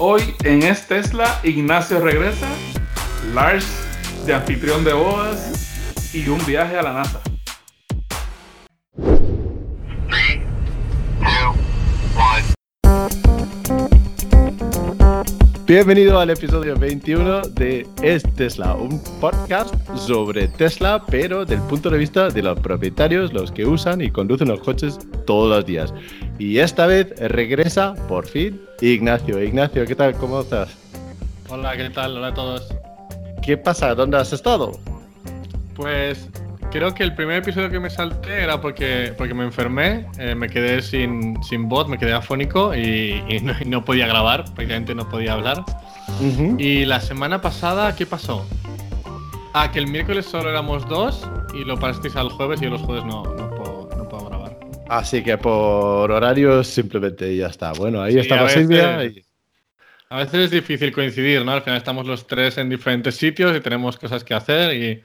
Hoy en Es Tesla, Ignacio regresa, Lars de anfitrión de bodas y un viaje a la NASA. Bienvenido al episodio 21 de Es Tesla, un podcast sobre Tesla, pero del punto de vista de los propietarios, los que usan y conducen los coches todos los días. Y esta vez regresa, por fin, Ignacio. Ignacio, ¿qué tal? ¿Cómo estás? Hola, ¿qué tal? Hola a todos. ¿Qué pasa? ¿Dónde has estado? Pues creo que el primer episodio que me salté era porque, porque me enfermé, eh, me quedé sin, sin voz, me quedé afónico y, no, podía grabar, prácticamente no podía hablar. Y la semana pasada, ¿qué pasó? Ah, que el miércoles solo éramos dos y lo parasteis al jueves y yo los jueves no, no, puedo, no puedo grabar. Así que por horarios simplemente ya está. Bueno, ahí estamos Silvia. A veces es difícil coincidir, ¿no? Al final estamos los tres en diferentes sitios y tenemos cosas que hacer y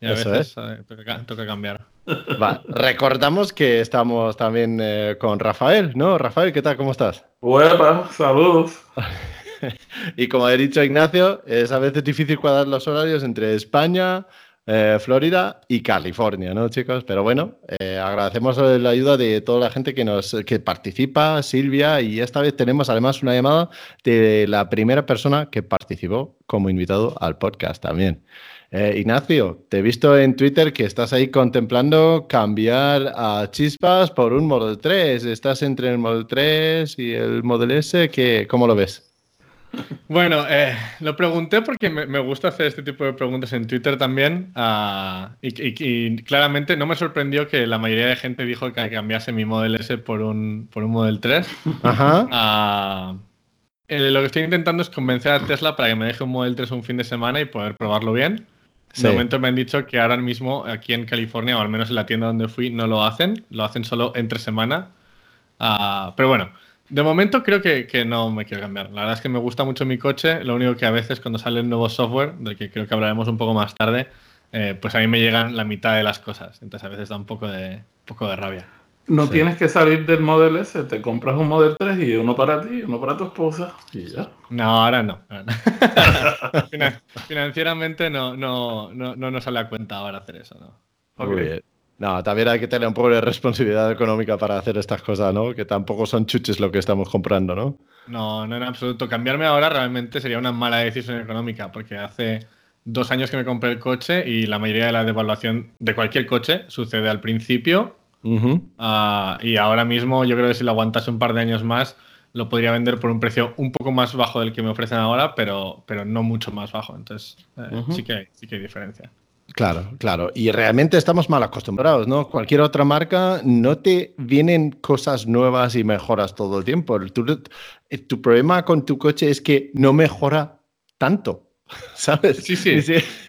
y a Eso veces es. toca, cambiar. Va, recordamos que estamos también eh, con Rafael, ¿no? Rafael, ¿qué tal? ¿Cómo estás? Bueno, saludos. y como ha dicho Ignacio, es a veces difícil cuadrar los horarios entre España, eh, Florida y California, ¿no, chicos? Pero bueno, eh, agradecemos la ayuda de toda la gente que nos que participa, Silvia, y esta vez tenemos además una llamada de la primera persona que participó como invitado al podcast también. Eh, Ignacio, te he visto en Twitter que estás ahí contemplando cambiar a Chispas por un Model 3. ¿Estás entre el Model 3 y el Model S? ¿Qué, ¿Cómo lo ves? Bueno, eh, lo pregunté porque me, gusta hacer este tipo de preguntas en Twitter también. Ah, y, claramente no me sorprendió que la mayoría de gente dijo que cambiase mi Model S por un, por un Model 3. Ajá. Ah, eh, lo que estoy intentando es convencer a Tesla para que me deje un Model 3 un fin de semana y poder probarlo bien. De momento me han dicho que ahora mismo aquí en California, o al menos en la tienda donde fui, no lo hacen. Lo hacen solo entre semana. Ah, pero bueno, de momento creo que, que, no me quiero cambiar. La verdad es que me gusta mucho mi coche. Lo único que a veces cuando sale el nuevo software, del que creo que hablaremos un poco más tarde, eh, pues a mí me llegan la mitad de las cosas. Entonces a veces da un poco de, un poco de rabia. No tienes que salir del Model S, te compras un Model 3 y uno para ti, uno para tu esposa y ya. No, ahora no. Financieramente no, no, no, no nos sale a cuenta ahora hacer eso, ¿no? Muy bien. No, también hay que tener un poco de responsabilidad económica para hacer estas cosas, ¿no? Que tampoco son chuches lo que estamos comprando, ¿no? No, no en absoluto. Cambiarme ahora realmente sería una mala decisión económica, porque hace dos años que me compré el coche y la mayoría de la devaluación de cualquier coche sucede al principio Ah, y ahora mismo yo creo que si lo aguantase un par de años más, lo podría vender por un precio un poco más bajo del que me ofrecen ahora, pero, pero no mucho más bajo. Entonces, eh, sí, que hay, sí que hay diferencia. Claro, claro. Y realmente estamos mal acostumbrados, ¿no? Cualquier otra marca no te vienen cosas nuevas y mejoras todo el tiempo. Tu, tu problema con tu coche es que no mejora tanto, ¿sabes? Sí, sí.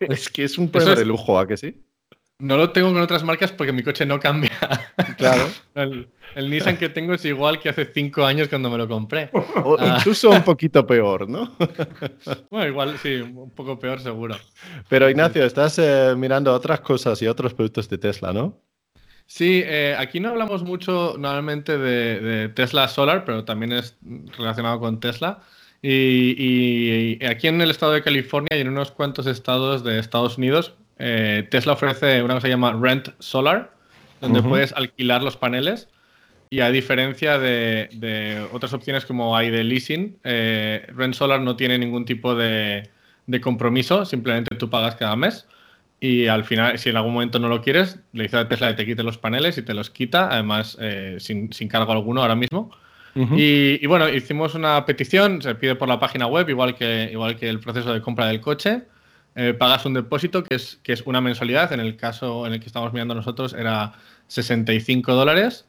Es, que es un problema de lujo, ¿a que sí? No lo tengo con otras marcas porque mi coche no cambia. Claro. El, Nissan que tengo es igual que hace cinco años cuando me lo compré. O ah. incluso un poquito peor, ¿no? Bueno, igual sí, un poco peor seguro. Pero Ignacio, estás eh, mirando otras cosas y otros productos de Tesla, ¿no? Sí, eh, aquí no hablamos mucho normalmente de, Tesla Solar, pero también es relacionado con Tesla. y, aquí en el estado de California y en unos cuantos estados de Estados Unidos eh, Tesla ofrece una cosa que se llama Rent Solar, donde puedes alquilar los paneles. Y a diferencia de, otras opciones como hay de leasing, eh, Rent Solar no tiene ningún tipo de, compromiso, simplemente tú pagas cada mes. Y al final, si en algún momento no lo quieres, le dices a Tesla que te quite los paneles y te los quita, además eh, sin, cargo alguno ahora mismo. y, y, bueno, hicimos una petición, se pide por la página web, igual que, igual que el proceso de compra del coche. Eh, pagas un depósito que es, que es una mensualidad. En el caso en el que estamos mirando nosotros era 65 dólares.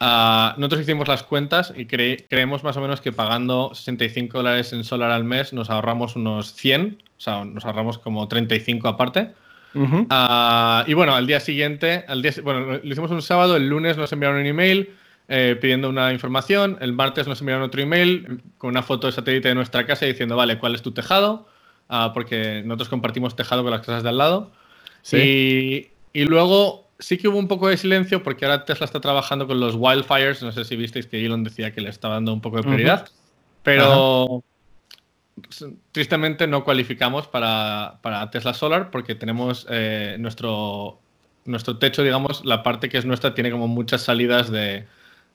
Ah, nosotros hicimos las cuentas y creemos más o menos que pagando 65 dólares en solar al mes nos ahorramos unos 100, o sea, nos ahorramos como 35 aparte. Ah, y bueno, al día siguiente, al día, bueno, lo hicimos un sábado, el lunes nos enviaron un email eh, pidiendo una información, el martes nos enviaron otro email con una foto de satélite de nuestra casa diciendo, vale, ¿cuál es tu tejado? Ah, porque nosotros compartimos tejado con las casas de al lado. Sí. Y, luego sí que hubo un poco de silencio porque ahora Tesla está trabajando con los wildfires. No sé si visteis que Elon decía que le estaba dando un poco de prioridad. Pero, tristemente no cualificamos para, Tesla Solar porque tenemos eh, nuestro, nuestro techo, digamos, la parte que es nuestra tiene como muchas salidas de,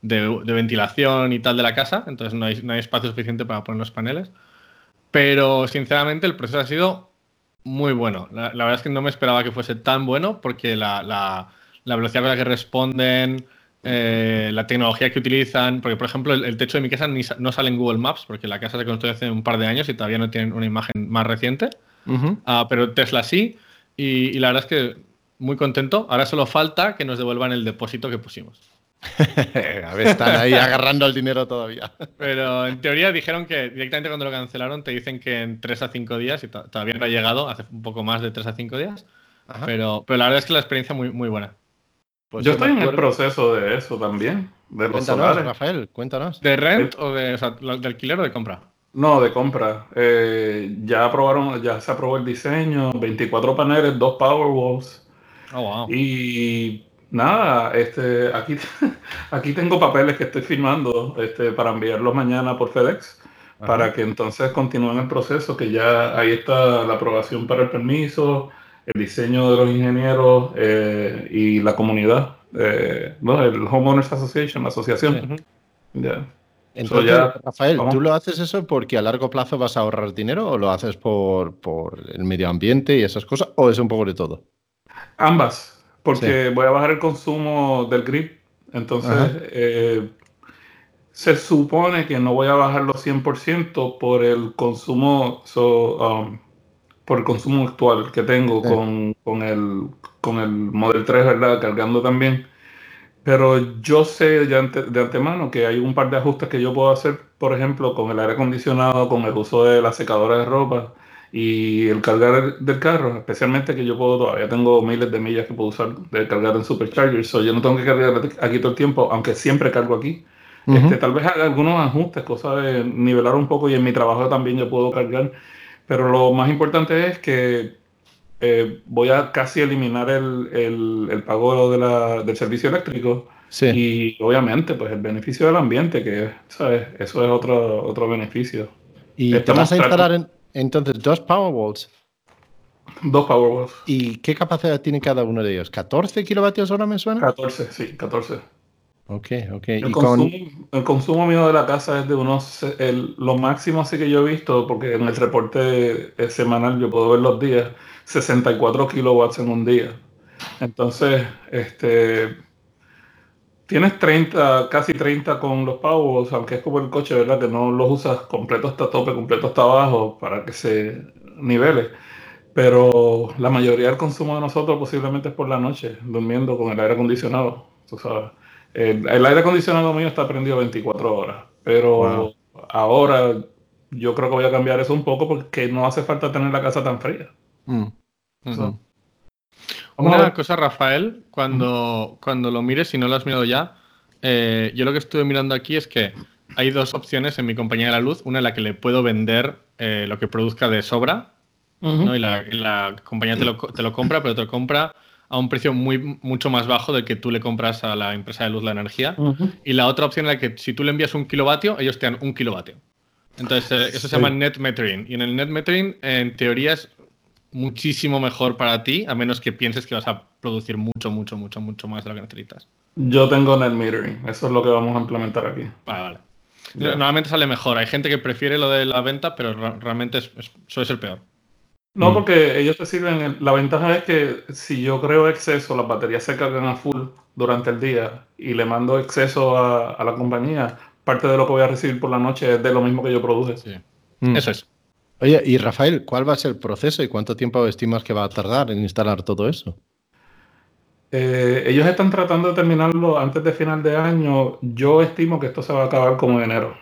ventilación y tal de la casa, entonces no hay, no hay espacio suficiente para poner los paneles. Pero sinceramente el proceso ha sido muy bueno. La, verdad es que no me esperaba que fuese tan bueno porque la, la, velocidad con la que responden, eh, la tecnología que utilizan, porque por ejemplo el, techo de mi casa no sale en Google Maps porque la casa se construyó hace un par de años y todavía no tienen una imagen más reciente, ah, pero Tesla sí y, la verdad es que muy contento. Ahora solo falta que nos devuelvan el depósito que pusimos. a ver, están ahí agarrando el dinero todavía. Pero en teoría dijeron que directamente cuando lo cancelaron te dicen que en 3 a 5 días, y todavía no ha llegado, hace un poco más de 3 a 5 días. Pero, pero la verdad es que la experiencia muy, muy buena. Pues yo estoy en el proceso de eso también. De los cuéntanos, Rafael, cuéntanos. ¿De rent o de, de alquiler o de compra? No, de compra. Eh, ya aprobaron, ya se aprobó el diseño, 24 paneles, dos Powerwalls. Oh, wow. Y Nada, este, aquí, aquí tengo papeles que estoy firmando este, para enviarlos mañana por FedEx, para que entonces continúen el proceso, que ya ahí está la aprobación para el permiso, el diseño de los ingenieros eh, y la comunidad, eh, el Homeowners Association, la asociación. Entonces, Rafael, ¿tú lo haces eso porque a largo plazo vas a ahorrar dinero o lo haces por, por el medio ambiente y esas cosas, o es un poco de todo? Ambas porque voy a bajar el consumo del grip. Entonces, eh, se supone que no voy a bajarlo 100% por el consumo um, por el consumo actual que tengo con, el, con el Model 3, ¿verdad? Cargando también. Pero yo sé de, de, antemano que hay un par de ajustes que yo puedo hacer, por ejemplo, con el aire acondicionado, con el uso de la secadora de ropa y el cargar del carro, especialmente que yo puedo, todavía tengo miles de millas que puedo usar de cargar en Supercharger, so yo no tengo que cargar aquí todo el tiempo, aunque siempre cargo aquí. este, tal vez haga algunos ajustes, cosas de nivelar un poco y en mi trabajo también yo puedo cargar, pero lo más importante es que eh, voy a casi eliminar el, el, el pago de la, del servicio eléctrico. Y obviamente, pues el beneficio del ambiente, que ¿sabes? eso es otro, otro beneficio. ¿Y te vas a instalar en, entonces, dos Powerwalls. Dos Powerwalls. ¿Y qué capacidad tiene cada uno de ellos? ¿14 kilovatios hora me suena? 14, sí, 14. Ok, ok. El, consumo, el consumo mío de la casa es de unos, el, lo máximo así que yo he visto, porque en el reporte semanal yo puedo ver los días, 64 kilowatts en un día. Entonces, este, Tienes 30, casi 30 con los pavos, aunque es como el coche, ¿verdad? Que no los usas completo hasta tope, completo hasta abajo para que se nivele. Pero la mayoría del consumo de nosotros posiblemente es por la noche, durmiendo con el aire acondicionado. Tú sabes. El, aire acondicionado mío está prendido 24 horas. Pero ahora yo creo que voy a cambiar eso un poco porque no hace falta tener la casa tan fría. Mm. Una cosa, Rafael, cuando, cuando lo mires, si no lo has mirado ya, eh, yo lo que estuve mirando aquí es que hay dos opciones en mi compañía de la luz. Una en la que le puedo vender eh, lo que produzca de sobra, y, la, compañía te lo, te lo, compra, pero te lo compra a un precio muy, mucho más bajo del que tú le compras a la empresa de luz la energía. Y la otra opción en la que si tú le envías un kilovatio, ellos te dan un kilovatio. Entonces, eh, eso se llama net metering. Y en el net metering, en teoría, es muchísimo mejor para ti, a menos que pienses que vas a producir mucho, mucho, mucho, mucho más de lo que necesitas. Yo tengo net metering, eso es lo que vamos a implementar aquí. Vale, vale. Normalmente sale mejor. Hay gente que prefiere lo de la venta, pero realmente es, suele ser peor. No, mm. porque ellos te sirven. La ventaja es que si yo creo exceso, las baterías se cargan a full durante el día y le mando exceso a, la compañía, parte de lo que voy a recibir por la noche es de lo mismo que yo produje. Sí. Mm. Eso es. Oye, y Rafael, ¿cuál va a ser el proceso y cuánto tiempo estimas que va a tardar en instalar todo eso? Eh, ellos están tratando de terminarlo antes de final de año. Yo estimo que esto se va a acabar como en enero.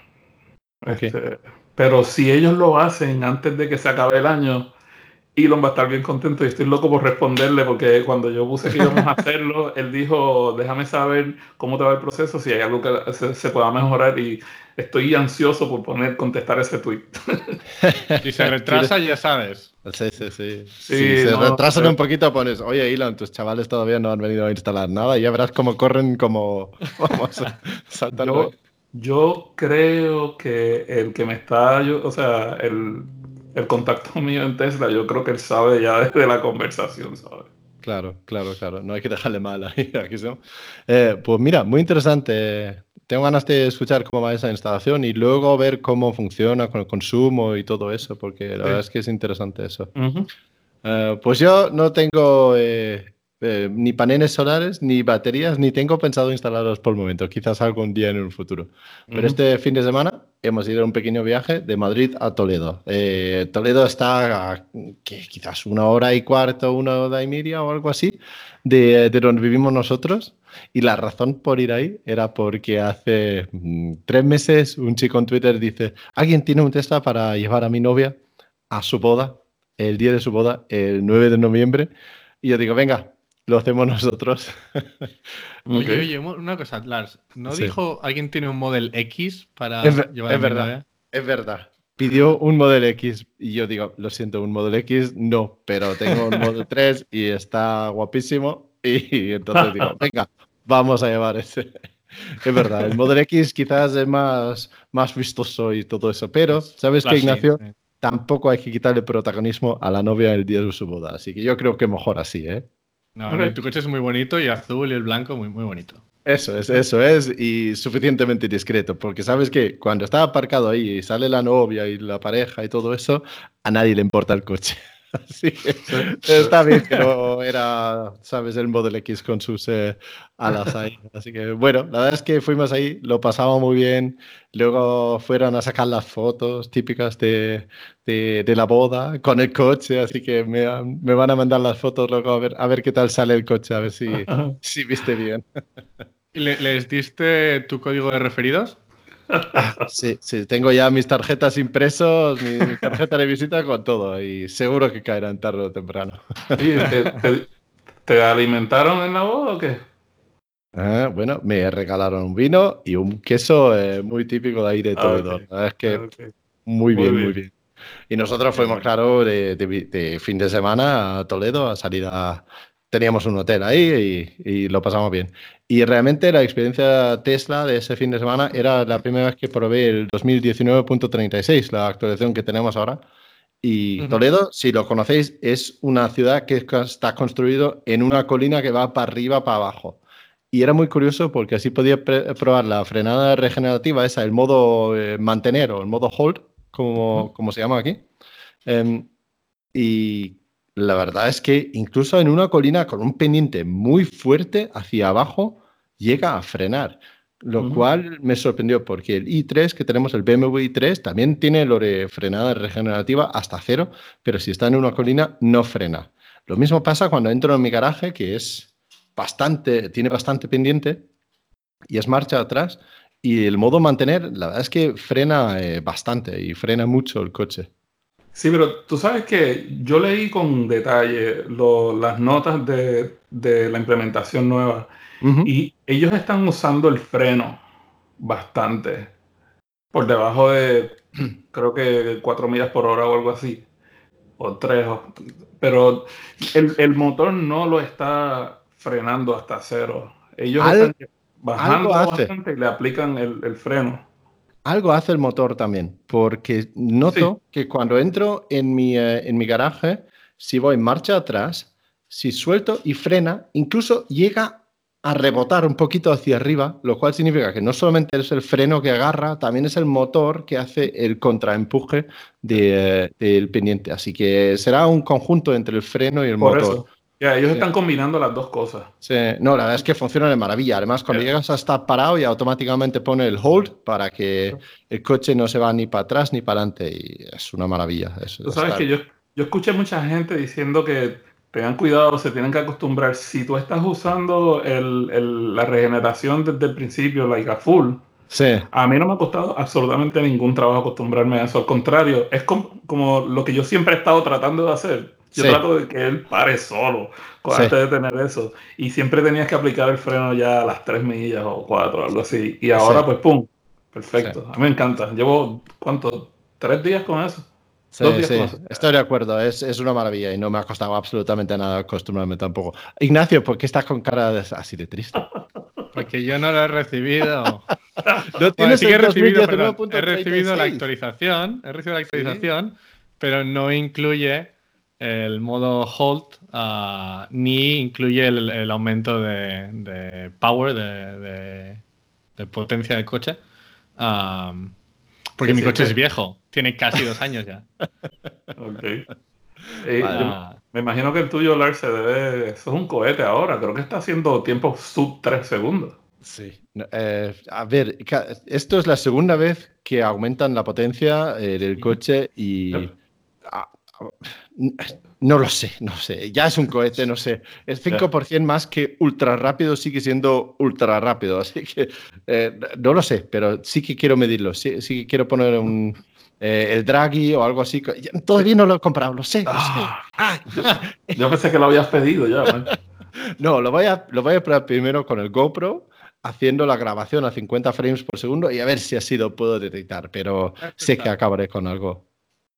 Este, pero si ellos lo hacen antes de que se acabe el año, Elon va a estar bien contento y estoy loco por responderle porque cuando yo puse que íbamos a hacerlo, él dijo, déjame saber cómo te va el proceso, si hay algo que se, pueda mejorar y estoy ansioso por poner, contestar ese tweet. Si se retrasa, ya sabes. Sí, sí, sí. si se retrasan un poquito, pones, oye Elon, tus chavales todavía no han venido a instalar nada y ya verás cómo corren como... Vamos, yo, Yo creo que el que me está, yo, o sea, el, el contacto mío en Tesla, yo creo que él sabe ya desde la conversación, ¿sabes? Claro, claro, claro. No hay que dejarle mal ahí. Aquí eh, pues mira, muy interesante. Tengo ganas de escuchar cómo va esa instalación y luego ver cómo funciona con el consumo y todo eso, porque la verdad es que es interesante eso. Eh, pues yo no tengo eh, ni paneles solares, ni baterías, ni tengo pensado instalarlos por el momento. Quizás algún día en un futuro. Pero este fin de semana hemos ido a un pequeño viaje de Madrid a Toledo. Eh, Toledo está a quizás una hora y cuarto, una hora y media o algo así de, donde vivimos nosotros. Y la razón por ir ahí era porque hace mm, tres meses un chico en Twitter dice, alguien tiene un Tesla para llevar a mi novia a su boda, el día de su boda, el 9 de noviembre. Y yo digo, venga, lo hacemos nosotros. Oye, oye, una cosa, Lars, ¿no dijo alguien tiene un Model X para llevar es verdad, Es verdad. Pidió un Model X y yo digo, lo siento, un Model X no, pero tengo un Model 3 y está guapísimo y entonces digo, venga, vamos a llevar ese. Es verdad, el Model X quizás es más, más vistoso y todo eso, pero ¿sabes qué, Ignacio? Tampoco hay que quitarle protagonismo a la novia el día de su boda, así que yo creo que mejor así, ¿eh? No, tu coche es muy bonito y azul y el blanco muy, muy bonito. Eso es, eso es, y suficientemente discreto, porque sabes que cuando está aparcado ahí y sale la novia y la pareja y todo eso, a nadie le importa el coche. Así que está bien que no era, sabes, el Model X con sus eh, alas ahí. Así que bueno, la verdad es que fuimos ahí, lo pasamos muy bien. Luego fueron a sacar las fotos típicas de, de, la boda con el coche, así que me, me, van a mandar las fotos luego a ver, a ver qué tal sale el coche, a ver si, si viste bien. ¿Les diste tu código de referidos? Sí, sí, tengo ya mis tarjetas impresos, mi, tarjeta de visita con todo y seguro que caerán tarde o temprano. ¿Te, alimentaron en la boda o qué? Ah, bueno, me regalaron un vino y un queso eh, muy típico de ahí de Toledo. es que muy, bien, muy bien. Y nosotros fuimos, claro, de, de, fin de semana a Toledo a salir a, teníamos un hotel ahí y, lo pasamos bien. Y realmente la experiencia Tesla de ese fin de semana era la primera vez que probé el 2019.36, la actualización que tenemos ahora. Y Toledo, si lo conocéis, es una ciudad que está construido en una colina que va para arriba, para abajo. Y era muy curioso porque así podía probar la frenada regenerativa, esa, el modo eh, mantener o el modo hold, como, como se llama aquí. Em, y la verdad es que incluso en una colina con un pendiente muy fuerte hacia abajo, llega a frenar. Lo cual me sorprendió porque el i3 que tenemos, el BMW i3, también tiene lo de frenada regenerativa hasta cero, pero si está en una colina no frena. Lo mismo pasa cuando entro en mi garaje, que es bastante, tiene bastante pendiente y es marcha atrás. Y el modo mantener, la verdad es que frena eh, bastante y frena mucho el coche. Sí, pero tú sabes que yo leí con detalle las notas de, la implementación nueva y ellos están usando el freno bastante por debajo de creo que 4 millas por hora o algo así o 3 pero el, motor no lo está frenando hasta cero. Ellos están bajando bastante y le aplican el freno algo hace el motor también, porque noto que cuando entro en mi, eh, en mi garaje, si voy en marcha atrás, si suelto y frena, incluso llega a rebotar un poquito hacia arriba, lo cual significa que no solamente es el freno que agarra, también es el motor que hace el contraempuje de, eh, del pendiente. Así que será un conjunto entre el freno y el motor. Ya, ellos están combinando las dos cosas. Sí, no, la verdad es que funciona de maravilla. Además, cuando llegas a estar parado, y automáticamente pone el hold para que el coche no se va ni para atrás ni para adelante. Y es una maravilla. tú sabes que yo, yo escuché mucha gente diciendo que tengan cuidado, se tienen que acostumbrar. Si tú estás usando el, la regeneración desde el principio, like a full, sí. a mí no me ha costado absolutamente ningún trabajo acostumbrarme a eso. Al contrario, es como lo que yo siempre he estado tratando de hacer yo trato de que él pare solo antes de tener eso. Y siempre tenías que aplicar el freno ya a las 3 millas o 4, algo así. Y ahora, pues, ¡pum! Perfecto. A mí me encanta. Llevo, ¿cuánto? ¿Tres días con eso? Sí, sí, estoy de acuerdo, es, es, una maravilla y no me ha costado absolutamente nada acostumbrarme tampoco. Ignacio, ¿por qué estás con cara así de triste? Porque yo no lo he recibido. No tienes sí que he recibido, perdón, 2019.36. he recibido la actualización, he recibido la actualización, pero no incluye el modo hold ah, ni incluye el, el aumento de, de power, de, de- de potencia del coche. Ah, porque Sí, mi coche sí. es viejo, tiene casi dos años ya. Ok. Eh, yo me imagino que el tuyo, Lars, se debe. Eso es un cohete ahora. Creo que está haciendo tiempo sub 3 segundos. Sí. Eh, a ver, esto es la segunda vez que aumentan la potencia eh, del coche y... ah, ah, no lo sé, no sé. Ya es un cohete, no sé. El 5% más que ultra rápido sigue siendo ultra rápido. Así que eh, no lo sé, pero sí que quiero medirlo. Sí, sí que quiero poner un, eh, el Draghi o algo así. Todavía no lo he comprado, lo sé. lo sé. Ah, yo pensé que lo habías pedido ya, man. No, lo voy, a, lo voy a probar primero con el GoPro, haciendo la grabación a 50 frames por segundo y a ver si así lo puedo detectar, pero sé que acabaré con algo.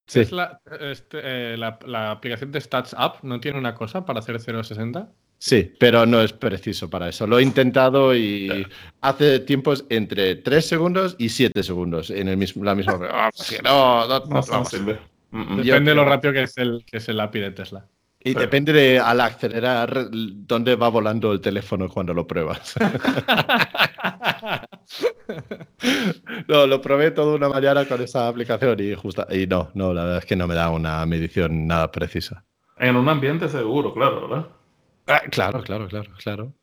Sí. ¿es la, este, eh, la, la aplicación de Stats App no tiene una cosa para hacer 0.60? Sí, pero no es preciso para eso. Lo he intentado y hace tiempos entre 3 segundos y 7 segundos en el mismo, la misma. Sí, no, no, no, No, no no. sirve. Mm, mm. Depende de lo rápido que es el, que es el API de Tesla. Y depende de al acelerar dónde va volando el teléfono cuando lo pruebas. No, lo probé toda una mañana con esa aplicación y justa y no, no, la verdad es que no me da una medición nada precisa. En un ambiente seguro, claro, ¿verdad? Ah, claro, claro, claro, claro.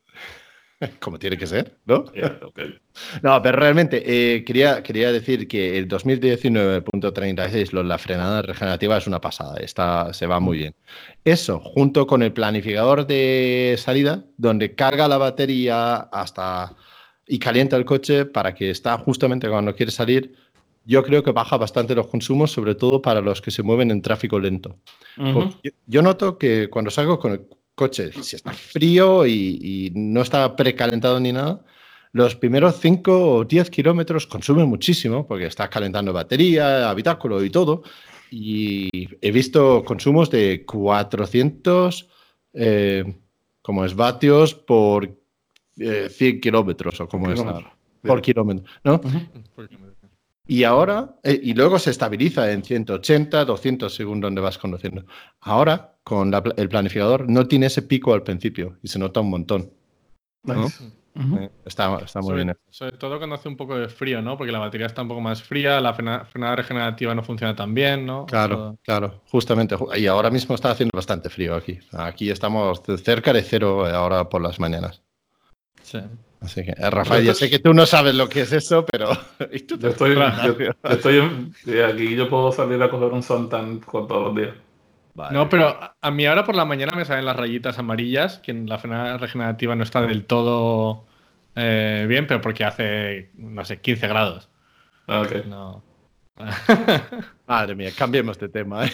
Como tiene que ser, ¿no? No, pero realmente eh, quería, quería decir que el 2019.36, lo- la frenada regenerativa es una pasada, está, se va muy bien. Eso, junto con el planificador de salida, donde carga la batería hasta y calienta el coche para que está justamente cuando quiere salir, yo creo que baja bastante los consumos, sobre todo para los que se mueven en tráfico lento. Yo, yo noto que cuando salgo con el coche, si está frío y, y no está precalentado ni nada, los primeros 5 o 10 kilómetros consumen muchísimo porque está calentando batería, habitáculo y todo. Y he visto consumos de 400 eh, como es vatios por eh, 100 kilómetros o como es por kilómetro, ¿no? Y ahora, eh, y luego se estabiliza en 180, 200 según donde vas conduciendo. Ahora, con la el planificador, no tiene ese pico al principio y se nota un montón. Nice. Eh, Está, está muy Sobre, bien. sobre todo cuando hace un poco de frío, ¿no? Porque la batería está un poco más fría, la frena- frenada regenerativa no funciona tan bien, ¿no? Claro, Todo- claro, justamente. ju- Y ahora mismo está haciendo bastante frío aquí. Aquí estamos cerca de cero eh, ahora por las mañanas. sí. Así que, eh, Rafael, ya sé que tú no sabes lo que es eso, pero... y tú Yo estoy, yo, yo estoy en- sí, aquí yo puedo salir a coger un suntan con todos los días. Vale. No, pero a- a mí ahora por la mañana me salen las rayitas amarillas, que en la frenada regenerativa no está del todo eh, bien, pero porque hace, no sé, 15 grados. Ah, ok. No. Madre mía, cambiemos de tema. ¿eh?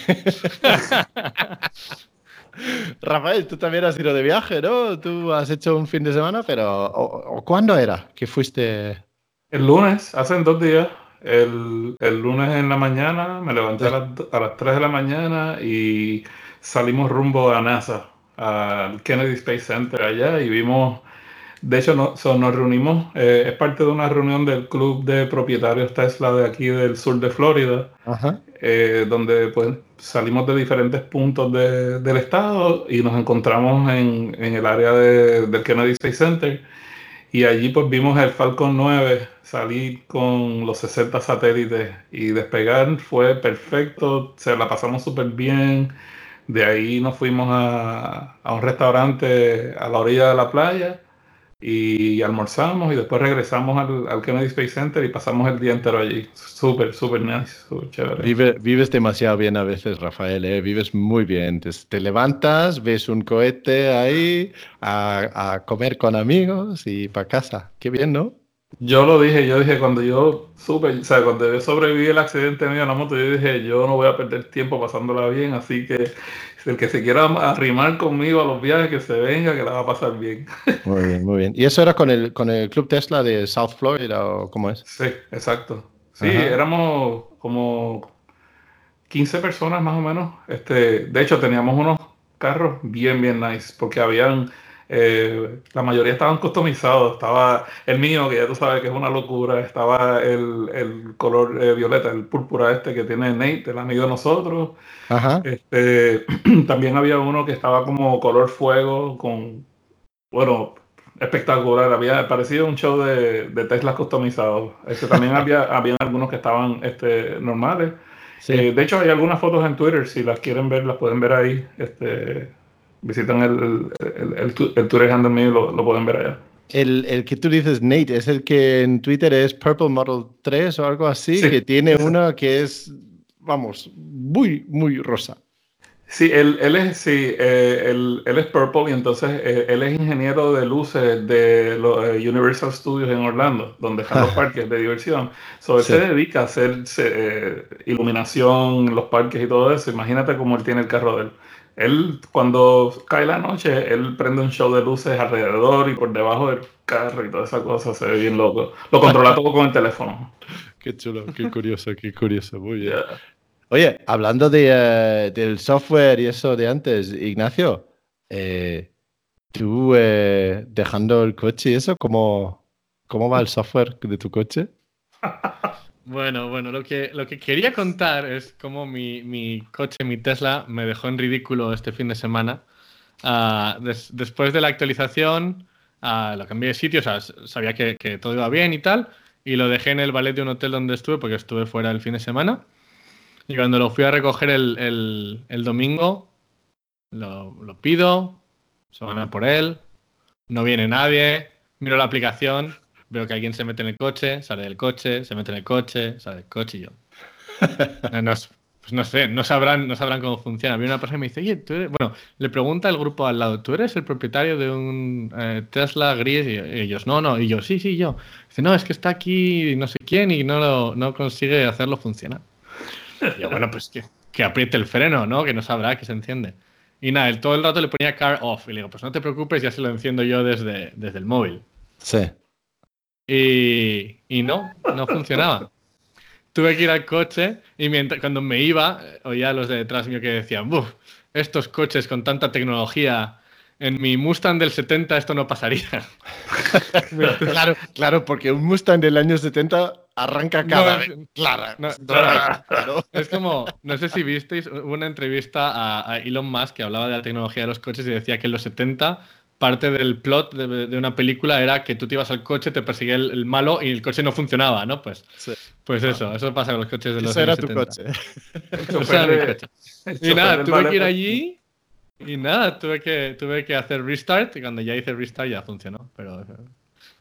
Rafael, tú también has ido de viaje, ¿no? Tú has hecho un fin de semana, pero ¿o, cuándo era que fuiste? El lunes, hace dos días, el, el lunes en la mañana, me levanté a las, a las 3 de la mañana y salimos rumbo a NASA, al Kennedy Space Center allá y vimos, de hecho no- so, nos reunimos, eh, es parte de una reunión del club de propietarios Tesla de aquí del sur de Florida, Ajá. eh, donde pues salimos de diferentes puntos de- del estado y nos encontramos en, en el área de- del Kennedy Space Center. Y allí pues vimos el Falcon 9 salir con los 60 satélites y despegar fue perfecto, se la pasamos súper bien, de ahí nos fuimos a, a un restaurante a la orilla de la playa y almorzamos y después regresamos al, al Kennedy Space Center y pasamos el día entero allí. Súper, súper nice, súper chévere. Vive- vives demasiado bien a veces, Rafael, ¿eh? Vives muy bien. Te, te levantas, ves un cohete ahí, a, a comer con amigos y para casa. Qué bien, ¿no? Yo lo dije, yo dije cuando yo supe, o sea, cuando yo sobreviví el accidente mío en la moto, yo dije, yo no voy a perder tiempo pasándola bien, así que el que se quiera arrimar conmigo a los viajes, que se venga, que la va a pasar bien. Muy bien, muy bien. ¿Y eso era con el, con el Club Tesla de South Florida o cómo es? Sí, exacto. Sí, Ajá. éramos como 15 personas más o menos. Este, de hecho, teníamos unos carros bien, bien nice, porque habían Eh, la mayoría estaban customizados. Estaba el mío, que ya tú sabes que es una locura. Estaba el, color eh, violeta, el púrpura este que tiene Nate, el amigo de nosotros. Este, también había uno que estaba como color fuego, con, bueno, espectacular. Había parecido un show de, de Tesla customizados. Este, también había, había algunos que estaban este, normales. Eh, de hecho, hay algunas fotos en Twitter. Si las quieren ver, las pueden ver ahí. Este, visitan el, el, el, el Twitter handle mío y lo, lo, pueden ver allá. El, el, que tú dices, Nate, es el que en Twitter es Purple Model 3 o algo así, que tiene una que es, vamos, muy, muy rosa. Sí, él, él es, sí, eh, él, él, es Purple y entonces eh, él es ingeniero de luces de los eh, Universal Studios en Orlando, donde están los parques de diversión. So, él se dedica a hacer iluminación en los parques y todo eso. Imagínate cómo él tiene el carro de él. Él, cuando cae la noche, él prende un show de luces alrededor y por debajo del carro y toda esa cosa, se ve bien loco. Lo controla todo con el teléfono. Qué chulo, qué curioso, qué curioso. Muy bien. Oye, hablando de, eh, del software y eso de antes, Ignacio, eh, tú eh, dejando el coche y eso, ¿cómo, ¿cómo va el software de tu coche? Bueno, bueno, lo que, lo que quería contar es cómo mi, mi coche, mi Tesla, me dejó en ridículo este fin de semana. Des, después de la actualización, uh, lo cambié de sitio, o sea, sabía que, que, todo iba bien y tal, y lo dejé en el ballet de un hotel donde estuve, porque estuve fuera el fin de semana. Y cuando lo fui a recoger el, el, el domingo, lo, lo, pido, se van a por él, no viene nadie, miro la aplicación, veo que alguien se mete en el coche, sale del coche, se mete en el coche, sale del coche y yo. no, pues no sé, no sabrán, no sabrán cómo funciona. Viene una persona y me dice, oye, tú eres... bueno, le pregunta al grupo al lado, ¿tú eres el propietario de un eh, Tesla gris? Y ellos, no, no, y yo, sí, sí, yo. Dice, no, es que está aquí no sé quién y no, lo, no consigue hacerlo funcionar. Y yo, bueno, pues que, que, apriete el freno, ¿no? Que no sabrá que se enciende. Y nada, él todo el rato le ponía car off. Y le digo, pues no te preocupes, ya se lo enciendo yo desde, desde el móvil. Sí. Y, y no, no funcionaba. Tuve que ir al coche y mientras, cuando me iba, oía a los de detrás mío que decían, Buf, estos coches con tanta tecnología, en mi Mustang del 70 esto no pasaría. claro, claro, porque un Mustang del año 70 arranca cada no, vez. Claro, no, claro. Es como, no sé si visteis una entrevista a, a, Elon Musk que hablaba de la tecnología de los coches y decía que en los 70 parte del plot de, de una película era que tú te ibas al coche, te perseguía el, el malo y el coche no funcionaba, ¿no? Pues, sí. pues eso, eso pasa con los coches de los eso era 70. tu coche. Eso era mi coche. Y nada, tuve que ir allí y nada, tuve que, tuve que hacer restart y cuando ya hice restart ya funcionó, pero...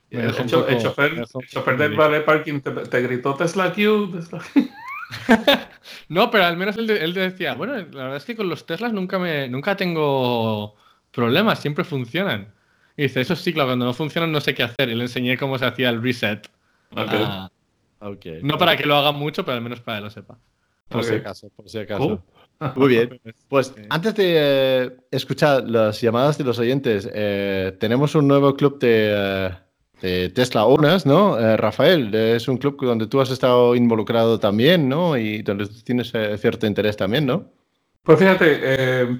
El, el, poco, el, chofer, el, chofer, del Valet Parking te, te, gritó Tesla Q. Tesla... no, pero al menos él, él, decía, bueno, la verdad es que con los Teslas nunca me nunca tengo problemas, siempre funcionan. Y dice, eso sí, claro, cuando no funcionan no sé qué hacer. Y le enseñé cómo se hacía el reset. Okay. Ah, okay. No para que lo haga mucho, pero al menos para que lo sepa. Por okay. si acaso, por si acaso. Uh. Muy bien. Pues antes de eh, escuchar las llamadas de los oyentes, eh, tenemos un nuevo club de, eh, de Tesla Owners, ¿no? Eh, Rafael, es un club donde tú has estado involucrado también, ¿no? Y donde tienes eh, cierto interés también, ¿no? Pues fíjate, eh,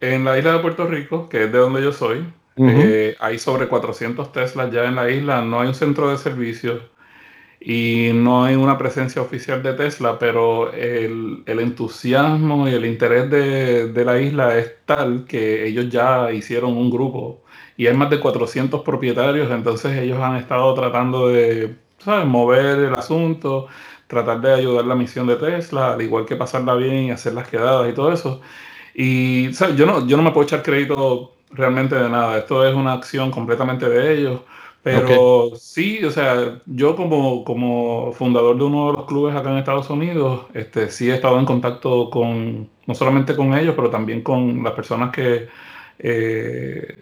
en la isla de Puerto Rico, que es de donde yo soy, uh -huh. hay sobre 400 Teslas ya en la isla, no hay un centro de servicios y no hay una presencia oficial de Tesla, pero el, el entusiasmo y el interés de, de, la isla es tal que ellos ya hicieron un grupo y hay más de 400 propietarios, entonces ellos han estado tratando de ¿sabes? mover el asunto, tratar de ayudar la misión de Tesla, al igual que pasarla bien y hacer las quedadas y todo eso. Y ¿sabes? Yo, no, yo no me puedo echar crédito realmente de nada, esto es una acción completamente de ellos. Pero okay. sí, o sea, yo como, como fundador de uno de los clubes acá en Estados Unidos, este, sí he estado en contacto con, no solamente con ellos, pero también con las personas que eh,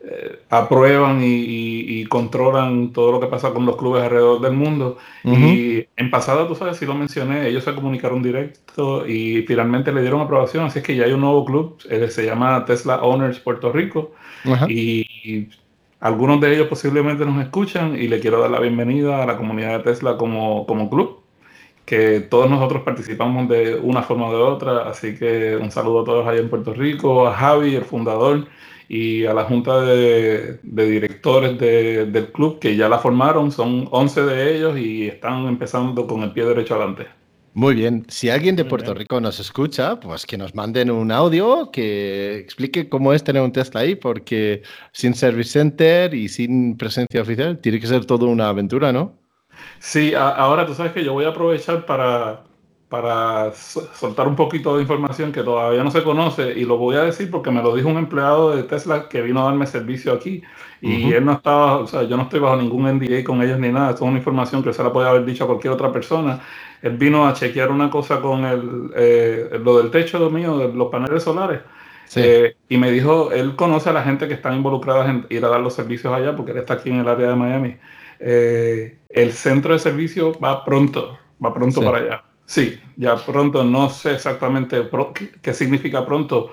eh, aprueban y, y, y, controlan todo lo que pasa con los clubes alrededor del mundo. Uh -huh. Y en pasado, tú sabes, sí lo mencioné, ellos se comunicaron directo y finalmente le dieron aprobación, así es que ya hay un nuevo club, eh, se llama Tesla Owners Puerto Rico. Uh -huh. Y algunos de ellos posiblemente nos escuchan y le quiero dar la bienvenida a la comunidad de Tesla como, como club. que todos nosotros participamos de una forma o de otra, así que un saludo a todos allá en Puerto Rico, a Javi, el fundador, y a la junta de, directores del club que ya la formaron, son 11 de ellos y están empezando con el pie derecho adelante. Muy bien, si alguien de Puerto Rico nos escucha, pues que nos manden un audio que explique cómo es tener un Tesla ahí, porque sin Service Center y sin presencia oficial tiene que ser todo una aventura, ¿no? Sí, ahora tú sabes que yo voy a aprovechar para, para soltar un poquito de información que todavía no se conoce y lo voy a decir porque me lo dijo un empleado de Tesla que vino a darme servicio aquí y él no estaba, o sea, yo no estoy bajo ningún NDA con ellos ni nada, esto es una información que se la puede haber dicho a cualquier otra persona. Él vino a chequear una cosa con el, eh, lo del techo mío, de los paneles solares. Eh, y me dijo, él conoce a la gente que están involucradas en ir a dar los servicios allá porque él está aquí en el área de Miami. Eh, el centro de servicio va pronto, va pronto para allá. Sí, ya pronto, no sé exactamente qué significa pronto,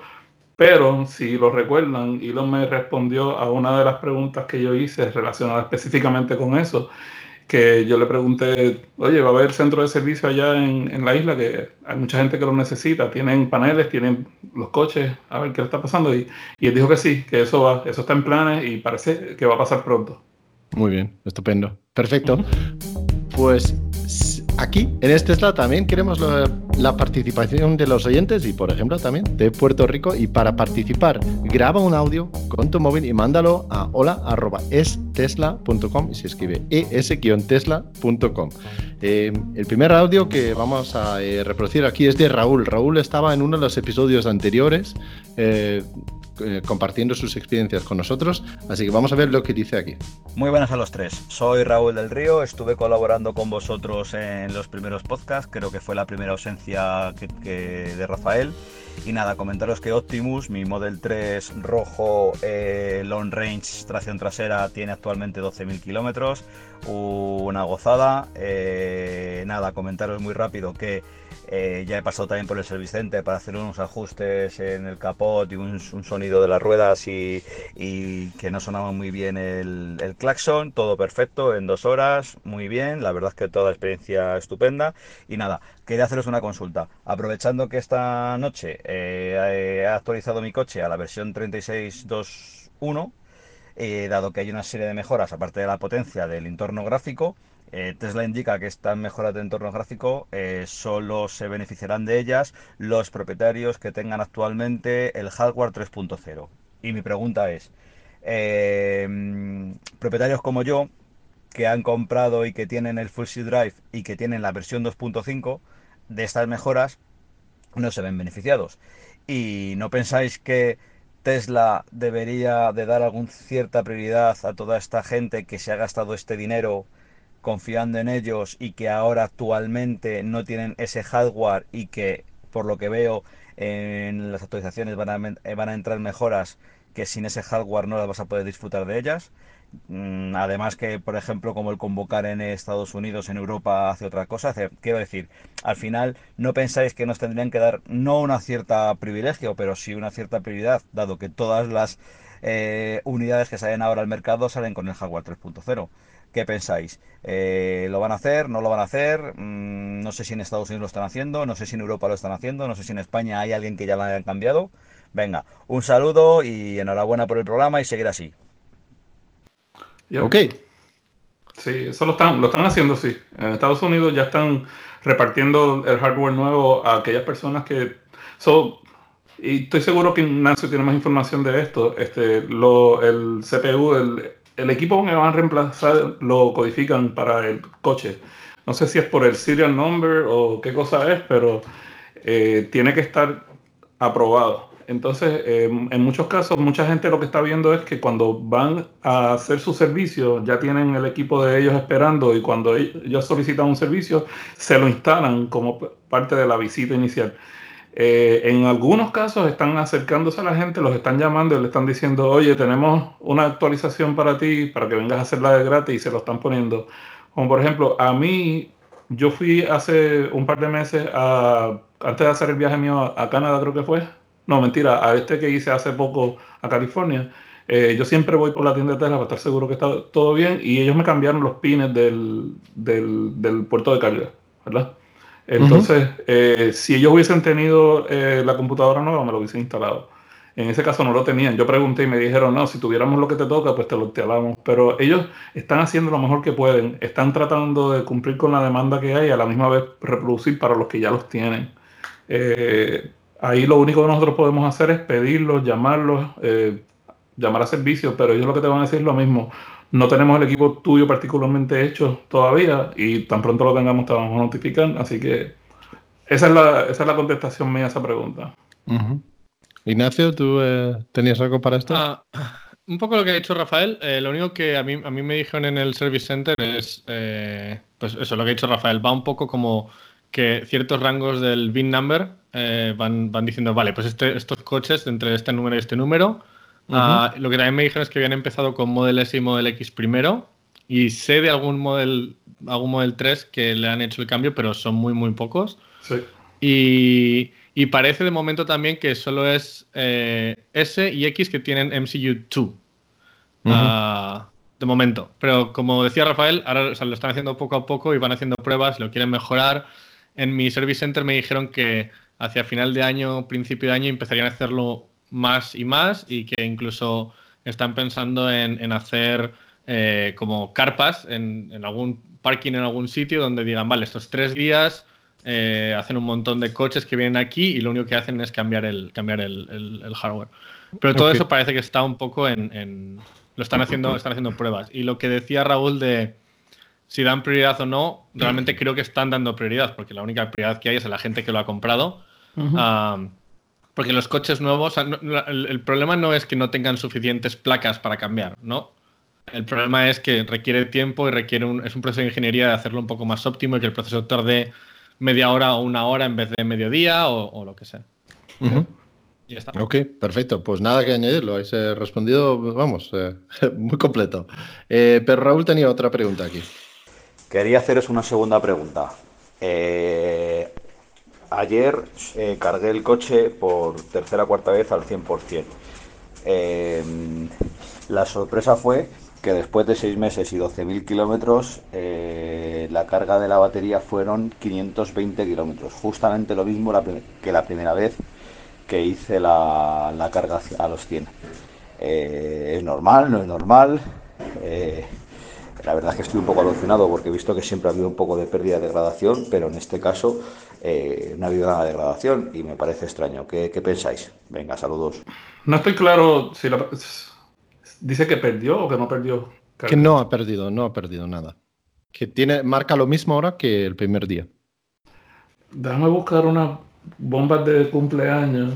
pero si lo recuerdan, Elon me respondió a una de las preguntas que yo hice relacionada específicamente con eso, que yo le pregunté, oye, va a haber centro de servicio allá en, la isla, que hay mucha gente que lo necesita, tienen paneles, tienen los coches, a ver qué está pasando. Y, y él dijo que sí, que eso va, eso está en planes y parece que va a pasar pronto. Muy bien, estupendo. Perfecto. Pues aquí, en este Tesla, también queremos la, participación de los oyentes y, por ejemplo, también de Puerto Rico. Y para participar, graba un audio con tu móvil y mándalo a hola.estesla.com y se escribe es-tesla.com. Eh, el primer audio que vamos a eh, reproducir aquí es de Raúl. Raúl estaba en uno de los episodios anteriores eh, eh, compartiendo sus experiencias con nosotros. Así que vamos a ver lo que dice aquí. Muy buenas a los tres. Soy Raúl del Río. Estuve colaborando con vosotros en los primeros podcasts. Creo que fue la primera ausencia de Rafael. Y nada, comentaros que Optimus, mi Model 3 rojo eh, long range tracción trasera, tiene actualmente 12.000 kilómetros. Una gozada. Eh, nada, comentaros muy rápido que eh, ya he pasado también por el service para hacer unos ajustes en el capot y un, sonido de las ruedas y, que no sonaba muy bien el, el, claxon. Todo perfecto en dos horas, muy bien. La verdad es que toda la experiencia estupenda. Y nada, quería haceros una consulta. Aprovechando que esta noche eh, he actualizado mi coche a la versión 36.2.1, eh, dado que hay una serie de mejoras, aparte de la potencia del entorno gráfico, eh, Tesla indica que estas mejoras de entorno gráfico eh, solo se beneficiarán de ellas los propietarios que tengan actualmente el hardware 3.0. Y mi pregunta es, eh, propietarios como yo, que han comprado y que tienen el Full Seal Drive y que tienen la versión 2.5 de estas mejoras, no se ven beneficiados. ¿Y no pensáis que Tesla debería de dar alguna cierta prioridad a toda esta gente que se ha gastado este dinero confiando en ellos y que ahora actualmente no tienen ese hardware y que por lo que veo en las actualizaciones van a, eh, van a entrar mejoras que sin ese hardware no las vas a poder disfrutar de ellas. Mm, además que, por ejemplo, como el convocar en Estados Unidos, en Europa, hace otra cosa. quiero decir, al final no pensáis que nos tendrían que dar no una cierta privilegio, pero sí una cierta prioridad, dado que todas las eh, unidades que salen ahora al mercado salen con el hardware 3.0. ¿Qué pensáis? Eh, ¿Lo van a hacer? ¿No lo van a hacer? Mm, no sé si en Estados Unidos lo están haciendo, no sé si en Europa lo están haciendo, no sé si en España hay alguien que ya lo haya cambiado. Venga, un saludo y enhorabuena por el programa y seguir así. Ok. Sí, eso lo están, lo están haciendo, sí. En Estados Unidos ya están repartiendo el hardware nuevo a aquellas personas que... So, y estoy seguro que Nancy tiene más información de esto. Este, lo, el CPU, el el equipo que van a reemplazar lo codifican para el coche. No sé si es por el serial number o qué cosa es, pero eh, tiene que estar aprobado. Entonces, eh, en muchos casos, mucha gente lo que está viendo es que cuando van a hacer su servicio, ya tienen el equipo de ellos esperando y cuando ellos solicitan un servicio, se lo instalan como parte de la visita inicial. Eh, en algunos casos están acercándose a la gente, los están llamando y le están diciendo, oye, tenemos una actualización para ti, para que vengas a hacerla de gratis y se lo están poniendo. Como por ejemplo, a mí, yo fui hace un par de meses, a, antes de hacer el viaje mío a, Canadá, creo que fue. No, mentira, a este que hice hace poco a California. Eh, yo siempre voy por la tienda de Tesla para estar seguro que está todo bien y ellos me cambiaron los pines del, del, del puerto de carga, ¿verdad? Entonces, eh, si ellos hubiesen tenido eh, la computadora nueva, me lo hubiesen instalado. En ese caso no lo tenían. Yo pregunté y me dijeron, no, si tuviéramos lo que te toca, pues te lo instalamos. Pero ellos están haciendo lo mejor que pueden. Están tratando de cumplir con la demanda que hay y a la misma vez reproducir para los que ya los tienen. Eh, ahí lo único que nosotros podemos hacer es pedirlos, llamarlos, eh, llamar a servicios, pero ellos lo que te van a decir es lo mismo. No tenemos el equipo tuyo particularmente hecho todavía y tan pronto lo tengamos te vamos a notificar. Así que esa es la, esa es la contestación mía a esa pregunta. Ignacio, ¿tú eh, tenías algo para esto? Ah, un poco lo que ha dicho Rafael. Eh, lo único que a mí, a mí me dijeron en el Service Center es, eh, pues eso, lo que ha dicho Rafael. Va un poco como que ciertos rangos del VIN number van, van diciendo, vale, pues este, estos coches entre este número y este número. Ah, lo que también me dijeron es que habían empezado con Model S y Model X primero. Y sé de algún Model, algún Model 3 que le han hecho el cambio, pero son muy, muy pocos. Sí. Y, y parece de momento también que solo es eh, S y X que tienen MCU 2. Ah, de momento. Pero como decía Rafael, ahora lo están haciendo poco a poco y van haciendo pruebas, lo quieren mejorar. En mi Service Center me dijeron que hacia final de año, principio de año, empezarían a hacerlo más y más y que incluso están pensando en, hacer eh, como carpas en, en, algún parking en algún sitio donde digan, vale, estos tres días eh, hacen un montón de coches que vienen aquí y lo único que hacen es cambiar el, cambiar el, hardware. Pero todo eso parece que está un poco en, lo están haciendo, están haciendo pruebas. Y lo que decía Raúl de si dan prioridad o no, realmente creo que están dando prioridad, porque la única prioridad que hay es la gente que lo ha comprado. Porque los coches nuevos, el, problema no es que no tengan suficientes placas para cambiar, ¿no? El problema es que requiere tiempo y requiere un, es un proceso de ingeniería de hacerlo un poco más óptimo y que el proceso tarde media hora o una hora en vez de mediodía o, lo que sea. Ya está. Ok, perfecto. Pues nada que añadir, lo habéis eh, respondido, vamos, eh, muy completo. Eh, pero Raúl tenía otra pregunta aquí. Quería haceros una segunda pregunta. Ayer cargué el coche por tercera o cuarta vez al 100%. la sorpresa fue que después de 6 meses y 12.000 kilómetros, eh, la carga de la batería fueron 520 kilómetros. Justamente lo mismo que la primera vez que hice la, carga a los 100. Eh, ¿Es normal? ¿No es normal? Eh, la verdad es que estoy un poco alucinado porque he visto que siempre ha habido un poco de pérdida de degradación, pero en este caso no ha habido nada de degradación y me parece extraño. ¿Qué, ¿Qué, pensáis? Venga, saludos. No estoy claro si la, dice que perdió o que no perdió. Que no ha perdido, no ha perdido nada. Que tiene, marca lo mismo ahora que el primer día. Déjame buscar unas bombas de cumpleaños.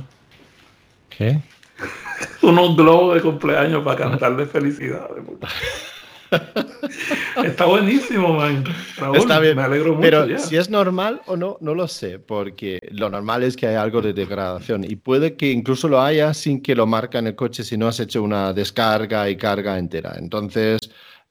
¿Qué? Unos globos de cumpleaños para cantar de felicidad. Está buenísimo, man. Está bien. Me alegro mucho. Pero si es normal o no, no lo sé, porque lo normal es que hay algo de degradación y puede que incluso lo haya sin que lo marca en el coche si no has hecho una descarga y carga entera. Entonces,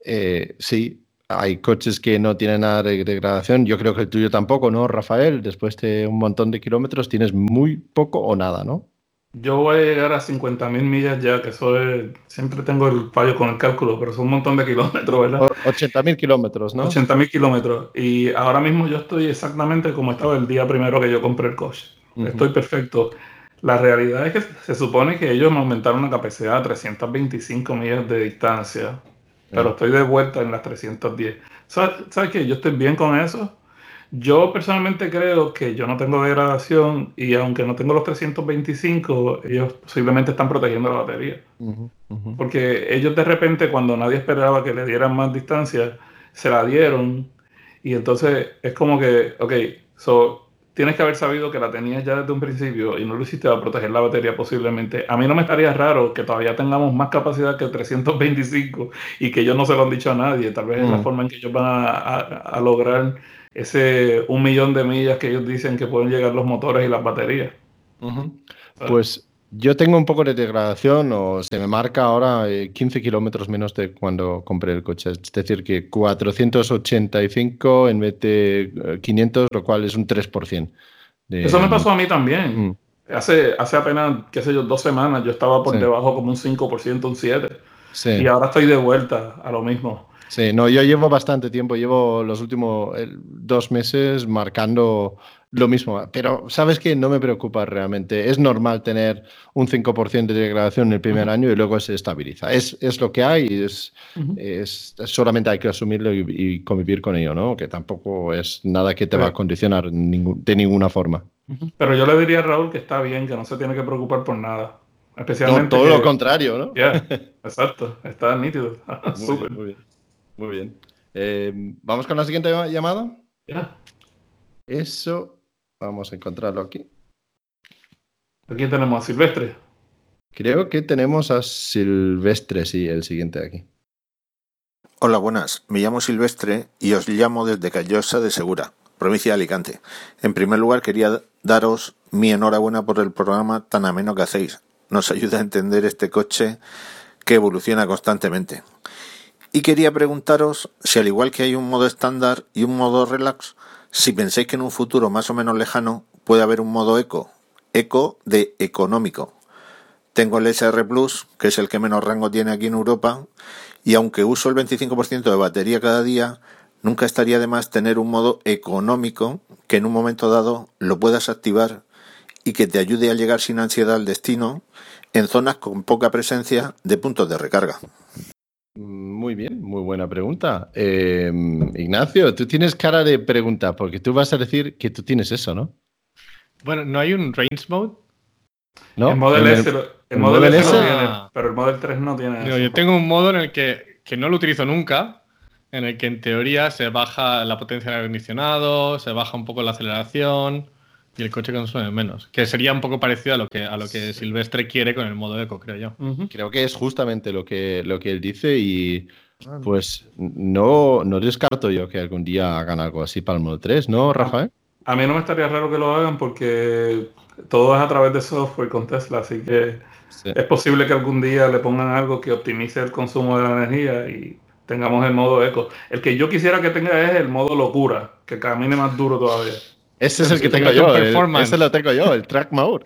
eh, sí, hay coches que no tienen nada de degradación. Yo creo que el tuyo tampoco, ¿no, Rafael? Después de un montón de kilómetros tienes muy poco o nada, ¿no? Yo voy a llegar a 50.000 millas ya, que eso es, siempre tengo el fallo con el cálculo, pero son un montón de kilómetros, ¿verdad? 80.000 kilómetros, ¿no? 80.000 kilómetros. Y ahora mismo yo estoy exactamente como estaba el día primero que yo compré el coche. Estoy perfecto. La realidad es que se supone que ellos me aumentaron la capacidad a 325 millas de distancia, pero estoy de vuelta en las 310. ¿Sabes, ¿Sabes qué? Yo estoy bien con eso yo personalmente creo que yo no tengo degradación y aunque no tengo los 325, ellos posiblemente están protegiendo la batería. Porque ellos de repente, cuando nadie esperaba que le dieran más distancia, se la dieron. Y entonces es como que, ok, so, tienes que haber sabido que la tenías ya desde un principio y no lo hiciste para proteger la batería posiblemente. A mí no me estaría raro que todavía tengamos más capacidad que 325 y que ellos no se lo han dicho a nadie. Tal vez es la forma en que ellos van a lograr ese un millón de millas que ellos dicen que pueden llegar los motores y las baterías. Pues yo tengo un poco de degradación o se me marca ahora 15 eh, kilómetros menos de cuando compré el coche. Es decir, que 485 en vez de 500, eh, lo cual es un 3%. Eso me pasó a mí también. Mm. Hace, hace apenas, qué sé yo, dos semanas yo estaba por debajo como un 5%, un 7%. Y ahora estoy de vuelta a lo mismo. Sí, no, yo llevo bastante tiempo, llevo los últimos dos meses marcando lo mismo, pero sabes que no me preocupa realmente. Es normal tener un 5% de degradación en el primer año y luego se estabiliza. Es, es lo que hay y es, es, solamente hay que asumirlo y, convivir con ello, ¿no? Que tampoco es nada que te va a condicionar de ninguna forma. Pero yo le diría a Raúl que está bien, que no se tiene que preocupar por nada. Especialmente. todo lo contrario, ¿no? exacto, está nítido. muy, muy bien. Muy bien. Eh, ¿Vamos con la siguiente llamada? Ya. Eso Vamos a encontrarlo aquí. Aquí tenemos a Silvestre. Creo que tenemos a Silvestre, sí, el siguiente de aquí. Hola, buenas. Me llamo Silvestre y os llamo desde Callosa de Segura, provincia de Alicante. En primer lugar, quería daros mi enhorabuena por el programa tan ameno que hacéis. Nos ayuda a entender este coche que evoluciona constantemente. Y quería preguntaros si al igual que hay un modo estándar y un modo relax, si pensáis que en un futuro más o menos lejano puede haber un modo eco, eco de económico. Tengo el SR Plus, que es el que menos rango tiene aquí en Europa, y aunque uso el 25% de batería cada día, nunca estaría de más tener un modo económico que en un momento dado lo puedas activar y que te ayude a llegar sin ansiedad al destino en zonas con poca presencia de puntos de recarga. Muy bien, muy buena pregunta. Eh, Ignacio, tú tienes cara de pregunta, porque tú vas a decir que tú tienes eso, ¿no? Bueno, ¿no hay un range mode? ¿No? El Model S, el, Model S, tiene, pero el Model 3 no tiene eso. Yo tengo un modo en el que, que no lo utilizo nunca, en el que en teoría se baja la potencia del acondicionado, se baja un poco la aceleración y el coche consume menos. Que sería un poco parecido a lo que, a lo que Silvestre quiere con el modo eco, creo yo. Creo que es justamente lo que, lo que él dice y pues no, no descarto yo que algún día hagan algo así para el modo 3, ¿no, Rafael? A mí no me estaría raro que lo hagan porque todo es a través de software con Tesla, así que es posible que algún día le pongan algo que optimice el consumo de la energía y tengamos el modo eco. El que yo quisiera que tenga es el modo locura, que camine más duro todavía. Ese es el que tengo yo. ese lo tengo yo, el Track Mode.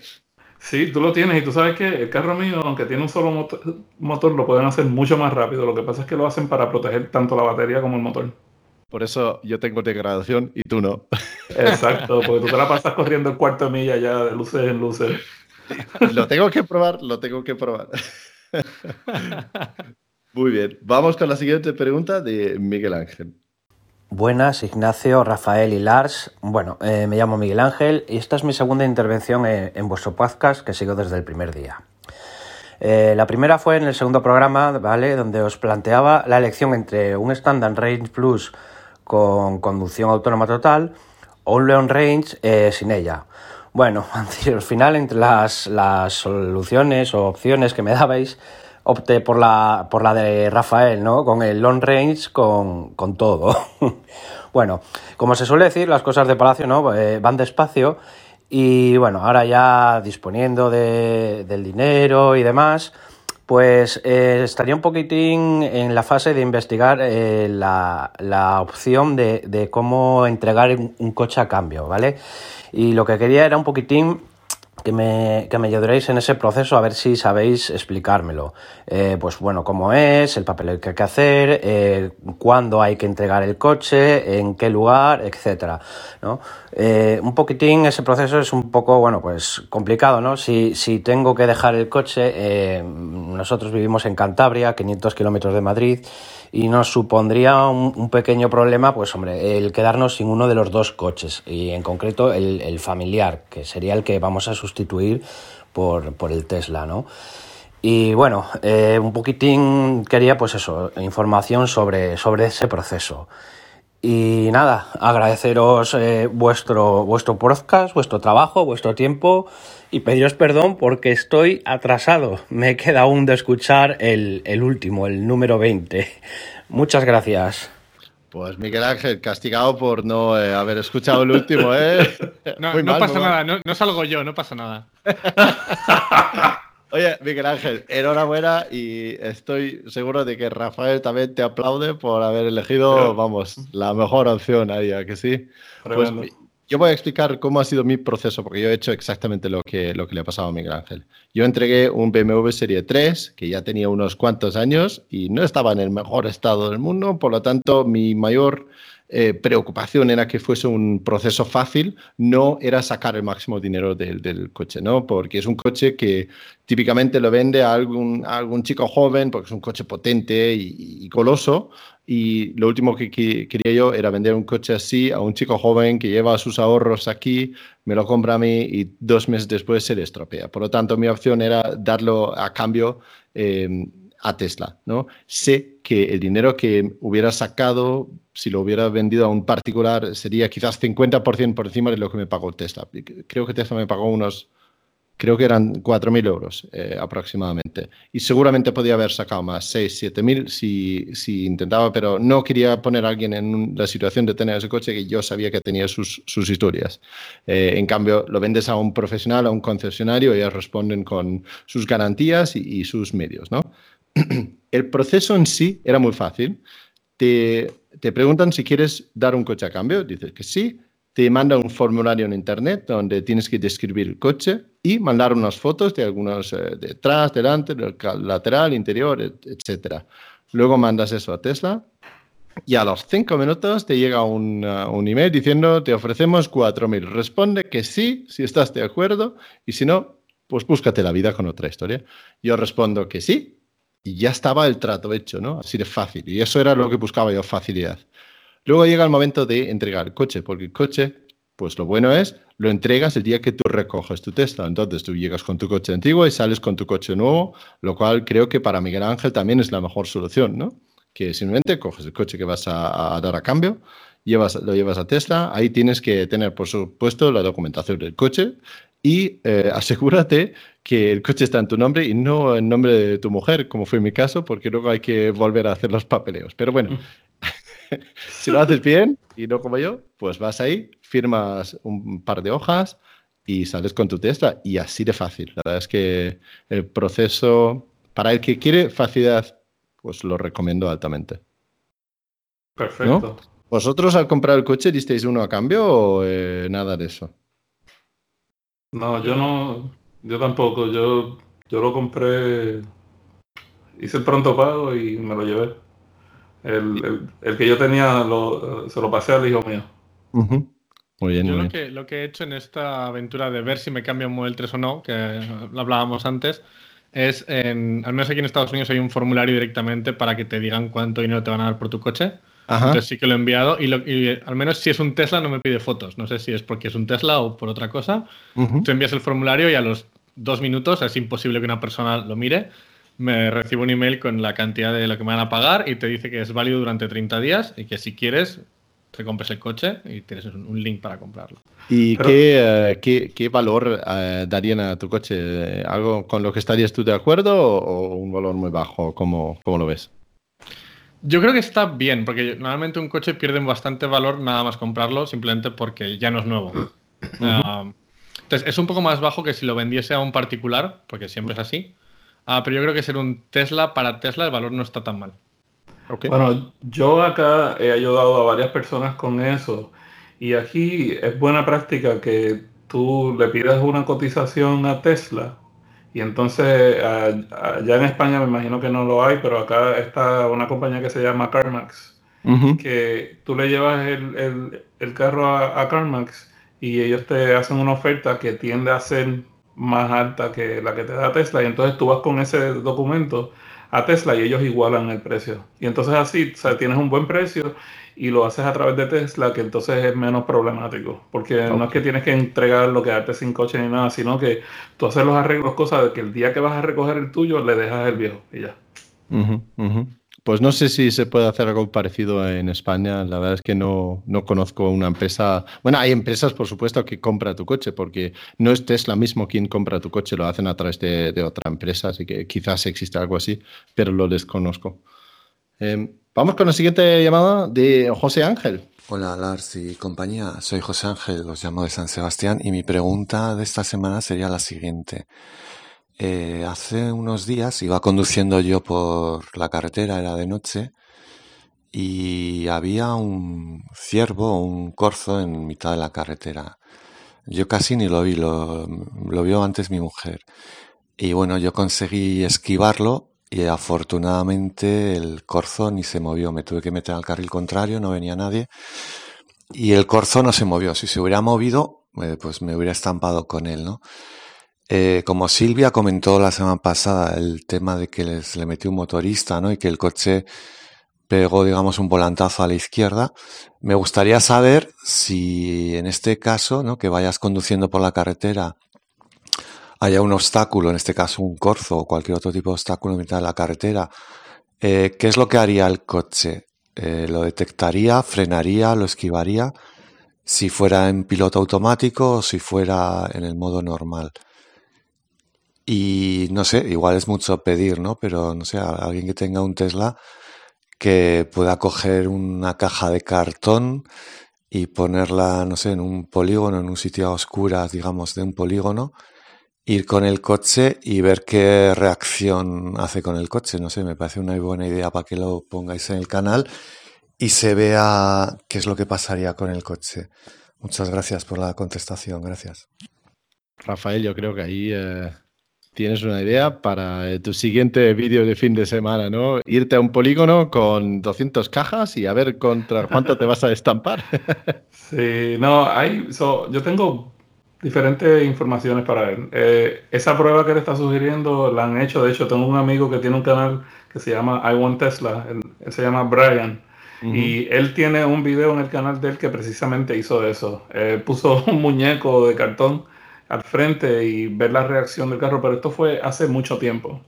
Sí, tú lo tienes y tú sabes que el carro mío, aunque tiene un solo motor, lo pueden hacer mucho más rápido. Lo que pasa es que lo hacen para proteger tanto la batería como el motor. Por eso yo tengo degradación y tú no. Exacto, porque tú te la pasas corriendo el cuarto de milla ya de luces en luces. Lo tengo que probar, lo tengo que probar. Muy bien, vamos con la siguiente pregunta de Miguel Ángel. Buenas, Ignacio, Rafael y Lars. Bueno, eh, me llamo Miguel Ángel y esta es mi segunda intervención en, vuestro podcast que sigo desde el primer día. Eh, la primera fue en el segundo programa, ¿vale? Donde os planteaba la elección entre un Standard Range Plus con conducción autónoma total o un Leon Range eh, sin ella. Bueno, al final entre las, las soluciones o opciones que me dabais, opté por la, por la de Rafael, ¿no? Con el long range, con, con todo. bueno, como se suele decir, las cosas de Palacio, ¿no? Eh, van despacio. Y bueno, ahora ya disponiendo de, del dinero y demás, pues eh, estaría un poquitín en la fase de investigar eh, la, la, opción de, de cómo entregar un coche a cambio, ¿vale? Y lo que quería era un poquitín que me, que me ayudaréis en ese proceso a ver si sabéis explicármelo. Eh, pues bueno, cómo es, el papel que hay que hacer, eh, cuándo hay que entregar el coche, en qué lugar, etcétera. ¿no? Eh, un poquitín ese proceso es un poco, bueno, pues complicado, ¿no? Si, si tengo que dejar el coche, nosotros vivimos en Cantabria, 500 kilómetros de Madrid, y nos supondría un, pequeño problema, pues hombre, el quedarnos sin uno de los dos coches y en concreto el, familiar, que sería el que vamos a sustituir por, por el Tesla, ¿no? Y bueno, eh, un poquitín quería pues eso, información sobre, sobre ese proceso. Y nada, agradeceros eh, vuestro, vuestro podcast, vuestro trabajo, vuestro tiempo y pediros perdón porque estoy atrasado. Me queda aún de escuchar el, el último, el número 20. Muchas gracias. Pues Miguel Ángel, castigado por no eh, haber escuchado el último, ¿eh? No, no pasa nada, no, no, salgo yo, no pasa nada. Oye, Miguel Ángel, enhorabuena y estoy seguro de que Rafael también te aplaude por haber elegido, vamos, la mejor opción ahí, ¿a que sí? Pues yo voy a explicar cómo ha sido mi proceso, porque yo he hecho exactamente lo que, lo que le ha pasado a Miguel Ángel. Yo entregué un BMW Serie 3, que ya tenía unos cuantos años y no estaba en el mejor estado del mundo, por lo tanto, mi mayor eh, preocupación era que fuese un proceso fácil, no era sacar el máximo dinero del, coche, ¿no? Porque es un coche que típicamente lo vende a algún, chico joven, porque es un coche potente y, coloso, y lo último que, quería yo era vender un coche así a un chico joven que lleva sus ahorros aquí, me lo compra a mí y dos meses después se le estropea. Por lo tanto, mi opción era darlo a cambio. Eh, a Tesla, ¿no? Sé que el dinero que hubiera sacado, si lo hubiera vendido a un particular, sería quizás 50% por encima de lo que me pagó Tesla. Creo que Tesla me pagó unos, creo que eran 4.000 euros eh, aproximadamente. Y seguramente podía haber sacado más, 6, 7.000 si, si intentaba, pero no quería poner a alguien en la situación de tener ese coche que yo sabía que tenía sus, sus historias. Eh, en cambio, lo vendes a un profesional, a un concesionario, ellos responden con sus garantías y, y sus medios, ¿no? el proceso en sí era muy fácil. Te, preguntan si quieres dar un coche a cambio, dices que sí, te mandan un formulario en internet donde tienes que describir el coche y mandar unas fotos de algunos eh, detrás, delante, lateral, interior, etc. Luego mandas eso a Tesla y a los cinco minutos te llega un, uh, un email diciendo te ofrecemos 4.000. Responde que sí, si estás de acuerdo y si no, pues búscate la vida con otra historia. Yo respondo que sí y ya estaba el trato hecho, ¿no? Así de fácil. Y eso era lo que buscaba yo, facilidad. Luego llega el momento de entregar el coche, porque el coche, pues lo bueno es, lo entregas el día que tú recoges tu Tesla. Entonces tú llegas con tu coche antiguo y sales con tu coche nuevo, lo cual creo que para Miguel Ángel también es la mejor solución, ¿no? Que simplemente coges el coche que vas a, dar a cambio, llevas, lo llevas a Tesla, ahí tienes que tener, por supuesto, la documentación del coche y eh, asegúrate que el coche está en tu nombre y no en nombre de tu mujer, como fue mi caso, porque luego hay que volver a hacer los papeleos. Pero bueno, si lo haces bien y no como yo, pues vas ahí, firmas un par de hojas y sales con tu Tesla y así de fácil. La verdad es que el proceso, para el que quiere facilidad, pues lo recomiendo altamente. Perfecto. ¿Vosotros al comprar el coche disteis uno a cambio o eh, nada de eso? No, yo no, yo tampoco, yo, yo lo compré, hice el pronto pago y me lo llevé. El, que yo tenía se lo pasé al hijo mío. Muy bien, yo lo, Que, lo que he hecho en esta aventura de ver si me cambia un Model 3 o no, que lo hablábamos antes, es, en, al menos aquí en Estados Unidos hay un formulario directamente para que te digan cuánto dinero te van a dar por tu coche. Entonces sí que lo he enviado y, al menos si es un Tesla no me pide fotos. No sé si es porque es un Tesla o por otra cosa. Tú envías el formulario y a los dos minutos, es imposible que una persona lo mire, me recibo un email con la cantidad de lo que me van a pagar y te dice que es válido durante 30 días y que si quieres te compres el coche y tienes un link para comprarlo. ¿Y qué, eh, qué, valor eh, darían a tu coche? ¿Algo con lo que estarías tú de acuerdo o, un valor muy bajo? ¿Cómo, ¿Cómo, lo ves? Yo creo que está bien, porque normalmente un coche pierde bastante valor nada más comprarlo, simplemente porque ya no es nuevo. Entonces, es un poco más bajo que si lo vendiese a un particular, porque siempre es así. Ah, pero yo creo que ser un Tesla para Tesla el valor no está tan mal. Bueno, yo acá he ayudado a varias personas con eso. Y aquí es buena práctica que tú le pidas una cotización a Tesla. Y entonces allá en España me imagino que no lo hay, pero acá está una compañía que se llama CarMax. Que tú le llevas el, carro a, a CarMax y ellos te hacen una oferta que tiende a ser más alta que la que te da Tesla y entonces tú vas con ese documento a Tesla y ellos igualan el precio. Y entonces así tienes un buen precio y lo haces a través de Tesla, que entonces es menos problemático. Porque no es que tienes que entregar lo que darte sin coche ni nada, sino que tú haces los arreglos, cosas de que el día que vas a recoger el tuyo le dejas el viejo y ya. Pues no sé si se puede hacer algo parecido en España. La verdad es que no, no conozco una empresa. Bueno, hay empresas, por supuesto, que compra tu coche, porque no es Tesla mismo quien compra tu coche, lo hacen a través de, otra empresa, así que quizás exista algo así, pero lo desconozco. Em, vamos con la siguiente llamada de José Ángel. Hola Lars y compañía, soy José Ángel, los llamo de San Sebastián y mi pregunta de esta semana sería la siguiente. Eh, hace unos días iba conduciendo yo por la carretera, era de noche, y había un ciervo un corzo en mitad de la carretera. Yo casi ni lo vi, lo, lo vio antes mi mujer. Y bueno, yo conseguí esquivarlo y afortunadamente el corzo ni se movió. Me tuve que meter al carril contrario, no venía nadie. Y el corzo no se movió. Si se hubiera movido, eh, pues me hubiera estampado con él, ¿no? Eh, como Silvia comentó la semana pasada, el tema de que les, le metió un motorista, ¿no? Y que el coche pegó, digamos, un volantazo a la izquierda. Me gustaría saber si en este caso, ¿no? Que vayas conduciendo por la carretera, haya un obstáculo, en este caso un corzo o cualquier otro tipo de obstáculo en mitad de la carretera. Eh, ¿Qué es lo que haría el coche? Eh, ¿Lo detectaría, frenaría, lo esquivaría? Si fuera en piloto automático o si fuera en el modo normal. Y no sé, igual es mucho pedir, ¿no? Pero no sé, alguien que tenga un Tesla que pueda coger una caja de cartón y ponerla, no sé, en un polígono, en un sitio a oscuras, digamos, de un polígono, ir con el coche y ver qué reacción hace con el coche. No sé, me parece una buena idea para que lo pongáis en el canal y se vea qué es lo que pasaría con el coche. Muchas gracias por la contestación, gracias. Rafael, yo creo que ahí eh, tienes una idea para eh, tu siguiente vídeo de fin de semana, ¿no? Irte a un polígono con 200 cajas y a ver contra cuánto te vas a estampar. sí, no, hay, yo tengo diferentes informaciones para ver. Eh, esa prueba que le está sugiriendo la han hecho, de hecho tengo un amigo que tiene un canal que se llama I Want Tesla, él, se llama Brian. Y él tiene un video en el canal de él que precisamente hizo eso. puso un muñeco de cartón al frente y ver la reacción del carro, pero esto fue hace mucho tiempo.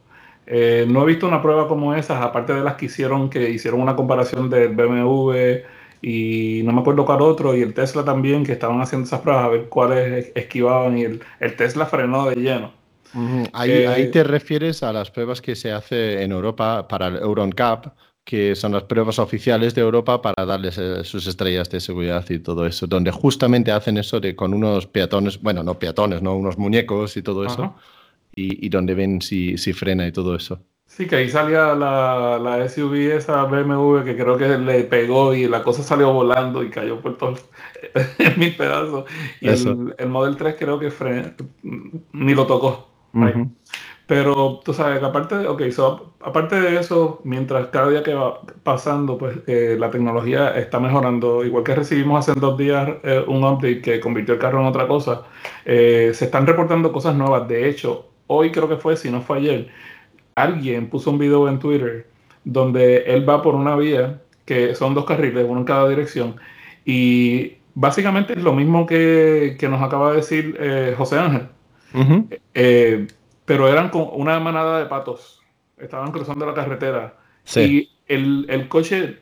Eh, no he visto una prueba como esas, aparte de las que hicieron, que hicieron una comparación del BMW y no me acuerdo cuál otro, y el Tesla también, que estaban haciendo esas pruebas a ver cuáles esquivaban y el, el Tesla frenó de lleno. ahí, ahí, eh, te refieres a las pruebas que se hace en Europa para el EuronCap, que son las pruebas oficiales de Europa para darles eh, sus estrellas de seguridad y todo eso, donde justamente hacen eso de con unos peatones, bueno, no peatones, no unos muñecos y todo eso, y, donde ven si, si, frena y todo eso. Sí, que ahí salía la, la, SUV esa BMW que creo que le pegó y la cosa salió volando y cayó por todos mil pedazos. Y el, el, Model 3 creo que ni lo tocó. Pero tú sabes que aparte de, okay, so, aparte de eso, mientras cada día que va pasando, pues eh, la tecnología está mejorando. Igual que recibimos hace dos días eh, un update que convirtió el carro en otra cosa, eh, se están reportando cosas nuevas. De hecho, hoy creo que fue, si no fue ayer, alguien puso un video en Twitter donde él va por una vía que son dos carriles, uno en cada dirección, y básicamente es lo mismo que, que nos acaba de decir José Ángel pero eran con una manada de patos. Estaban cruzando la carretera. Y el, coche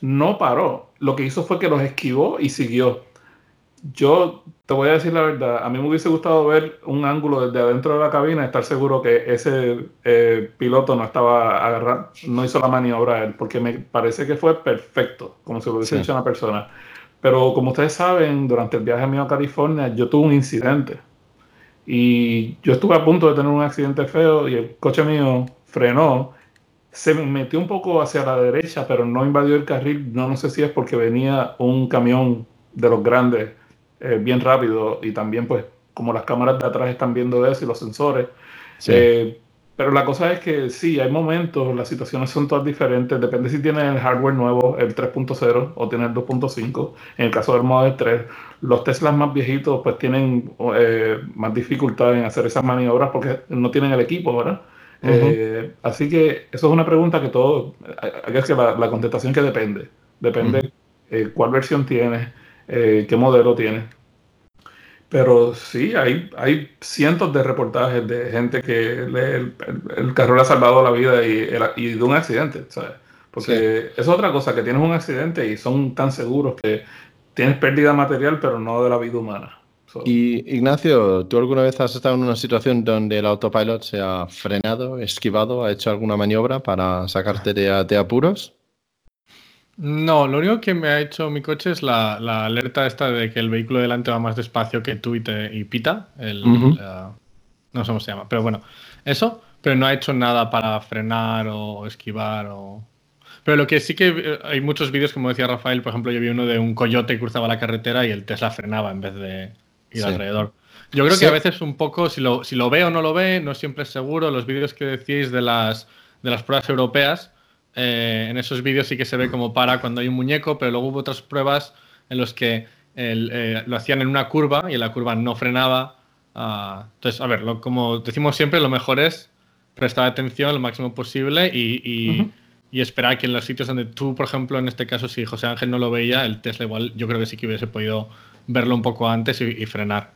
no paró. Lo que hizo fue que los esquivó y siguió. Yo te voy a decir la verdad, a mí me hubiese gustado ver un ángulo desde adentro de la cabina, estar seguro que ese eh, piloto no estaba agarrando, no hizo la maniobra él, porque me parece que fue perfecto, como si lo hubiese hecho una persona. Pero como ustedes saben, durante el viaje mío a California, yo tuve un incidente. Y yo estuve a punto de tener un accidente feo y el coche mío frenó. Se metió un poco hacia la derecha, pero no invadió el carril. No, no sé si es porque venía un camión de los grandes eh, bien rápido y también pues como las cámaras de atrás están viendo eso y los sensores. Eh, pero la cosa es que sí, hay momentos, las situaciones son todas diferentes, depende si tienes el hardware nuevo, el 3.0 o tienes el 2.5. En el caso del Model 3, los Teslas más viejitos pues tienen eh, más dificultad en hacer esas maniobras porque no tienen el equipo, ¿verdad? Eh, así que eso es una pregunta que todo, es que la, contestación que depende, depende eh, cuál versión tienes, qué modelo tienes. Pero sí, hay, hay cientos de reportajes de gente que el, carro le ha salvado la vida y, y de un accidente, ¿sabes? Porque es otra cosa, que tienes un accidente y son tan seguros que tienes pérdida material, pero no de la vida humana. Y Ignacio, ¿tú alguna vez has estado en una situación donde el autopilot se ha frenado, esquivado, ha hecho alguna maniobra para sacarte de, de apuros? No, lo único que me ha hecho mi coche es la, alerta esta de que el vehículo delante va más despacio que tú y, te, pita. El, no sé cómo se llama, pero bueno, eso. Pero no ha hecho nada para frenar o esquivar o... Pero lo que sí que hay muchos vídeos, como decía Rafael, por ejemplo, yo vi uno de un coyote que cruzaba la carretera y el Tesla frenaba en vez de ir alrededor. Yo creo que a veces un poco, si lo, si lo ve o no lo ve, no siempre es seguro. Los vídeos que decís de las, de las pruebas europeas, eh, en esos vídeos sí que se ve como para cuando hay un muñeco, pero luego hubo otras pruebas en los que eh, lo hacían en una curva y en la curva no frenaba. Ah, entonces, a ver, como decimos siempre, lo mejor es prestar atención lo máximo posible y, esperar que en los sitios donde tú, por ejemplo, en este caso, si José Ángel no lo veía, el Tesla igual yo creo que sí que hubiese podido verlo un poco antes y, frenar.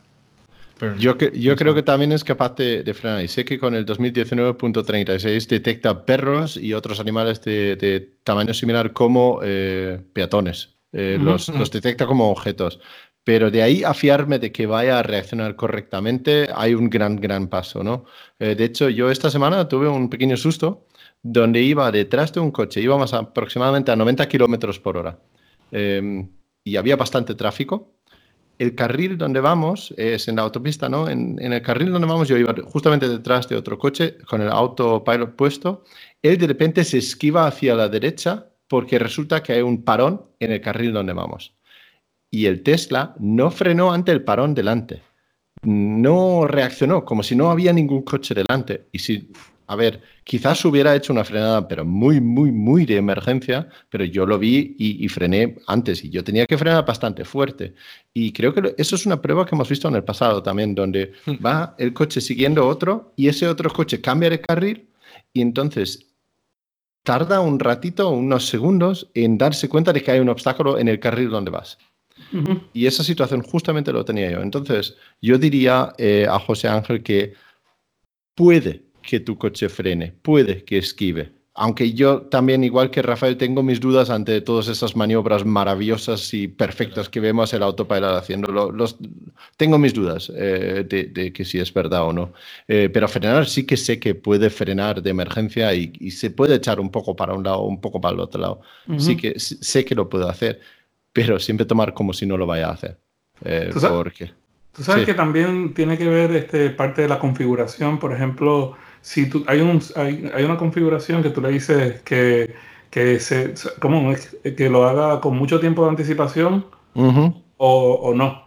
Yo, yo creo que también es capaz de, frenar. Y sé que con el 2019.36 detecta perros y otros animales de, tamaño similar como eh, peatones. Eh, los, los, detecta como objetos. Pero de ahí a fiarme de que vaya a reaccionar correctamente, hay un gran, gran paso, ¿no? Eh, de hecho, yo esta semana tuve un pequeño susto donde iba detrás de un coche, íbamos aproximadamente a 90 kilómetros por hora em, y había bastante tráfico. El carril donde vamos es en la autopista, ¿no? En, el carril donde vamos yo iba justamente detrás de otro coche con el autopilot puesto. Él de repente se esquiva hacia la derecha porque resulta que hay un parón en el carril donde vamos y el Tesla no frenó ante el parón delante. No reaccionó, como si no había ningún coche delante. Y si, a ver, quizás hubiera hecho una frenada, pero muy, muy, muy de emergencia, pero yo lo vi y, frené antes y yo tenía que frenar bastante fuerte. Y creo que eso es una prueba que hemos visto en el pasado también, donde va el coche siguiendo otro y ese otro coche cambia de carril y entonces tarda un ratito, unos segundos, en darse cuenta de que hay un obstáculo en el carril donde vas. Y esa situación justamente lo tenía yo. Entonces, yo diría eh, a José Ángel que puede que tu coche frene, puede que esquive. Aunque yo también, igual que Rafael, tengo mis dudas ante todas esas maniobras maravillosas y perfectas que vemos el autopilot haciendo. Los, tengo mis dudas eh, de, que si es verdad o no. Eh, pero frenar sí que sé que puede frenar de emergencia y, se puede echar un poco para un lado, un poco para el otro lado. Sí que sé que lo puede hacer pero siempre tomar como si no lo vaya a hacer. Eh, ¿Tú sabes, ¿tú sabes que también tiene que ver este, parte de la configuración. Por ejemplo, si tú, hay, un, hay, hay una configuración que tú le dices que, que, se, ¿cómo? que lo haga con mucho tiempo de anticipación o, o, no.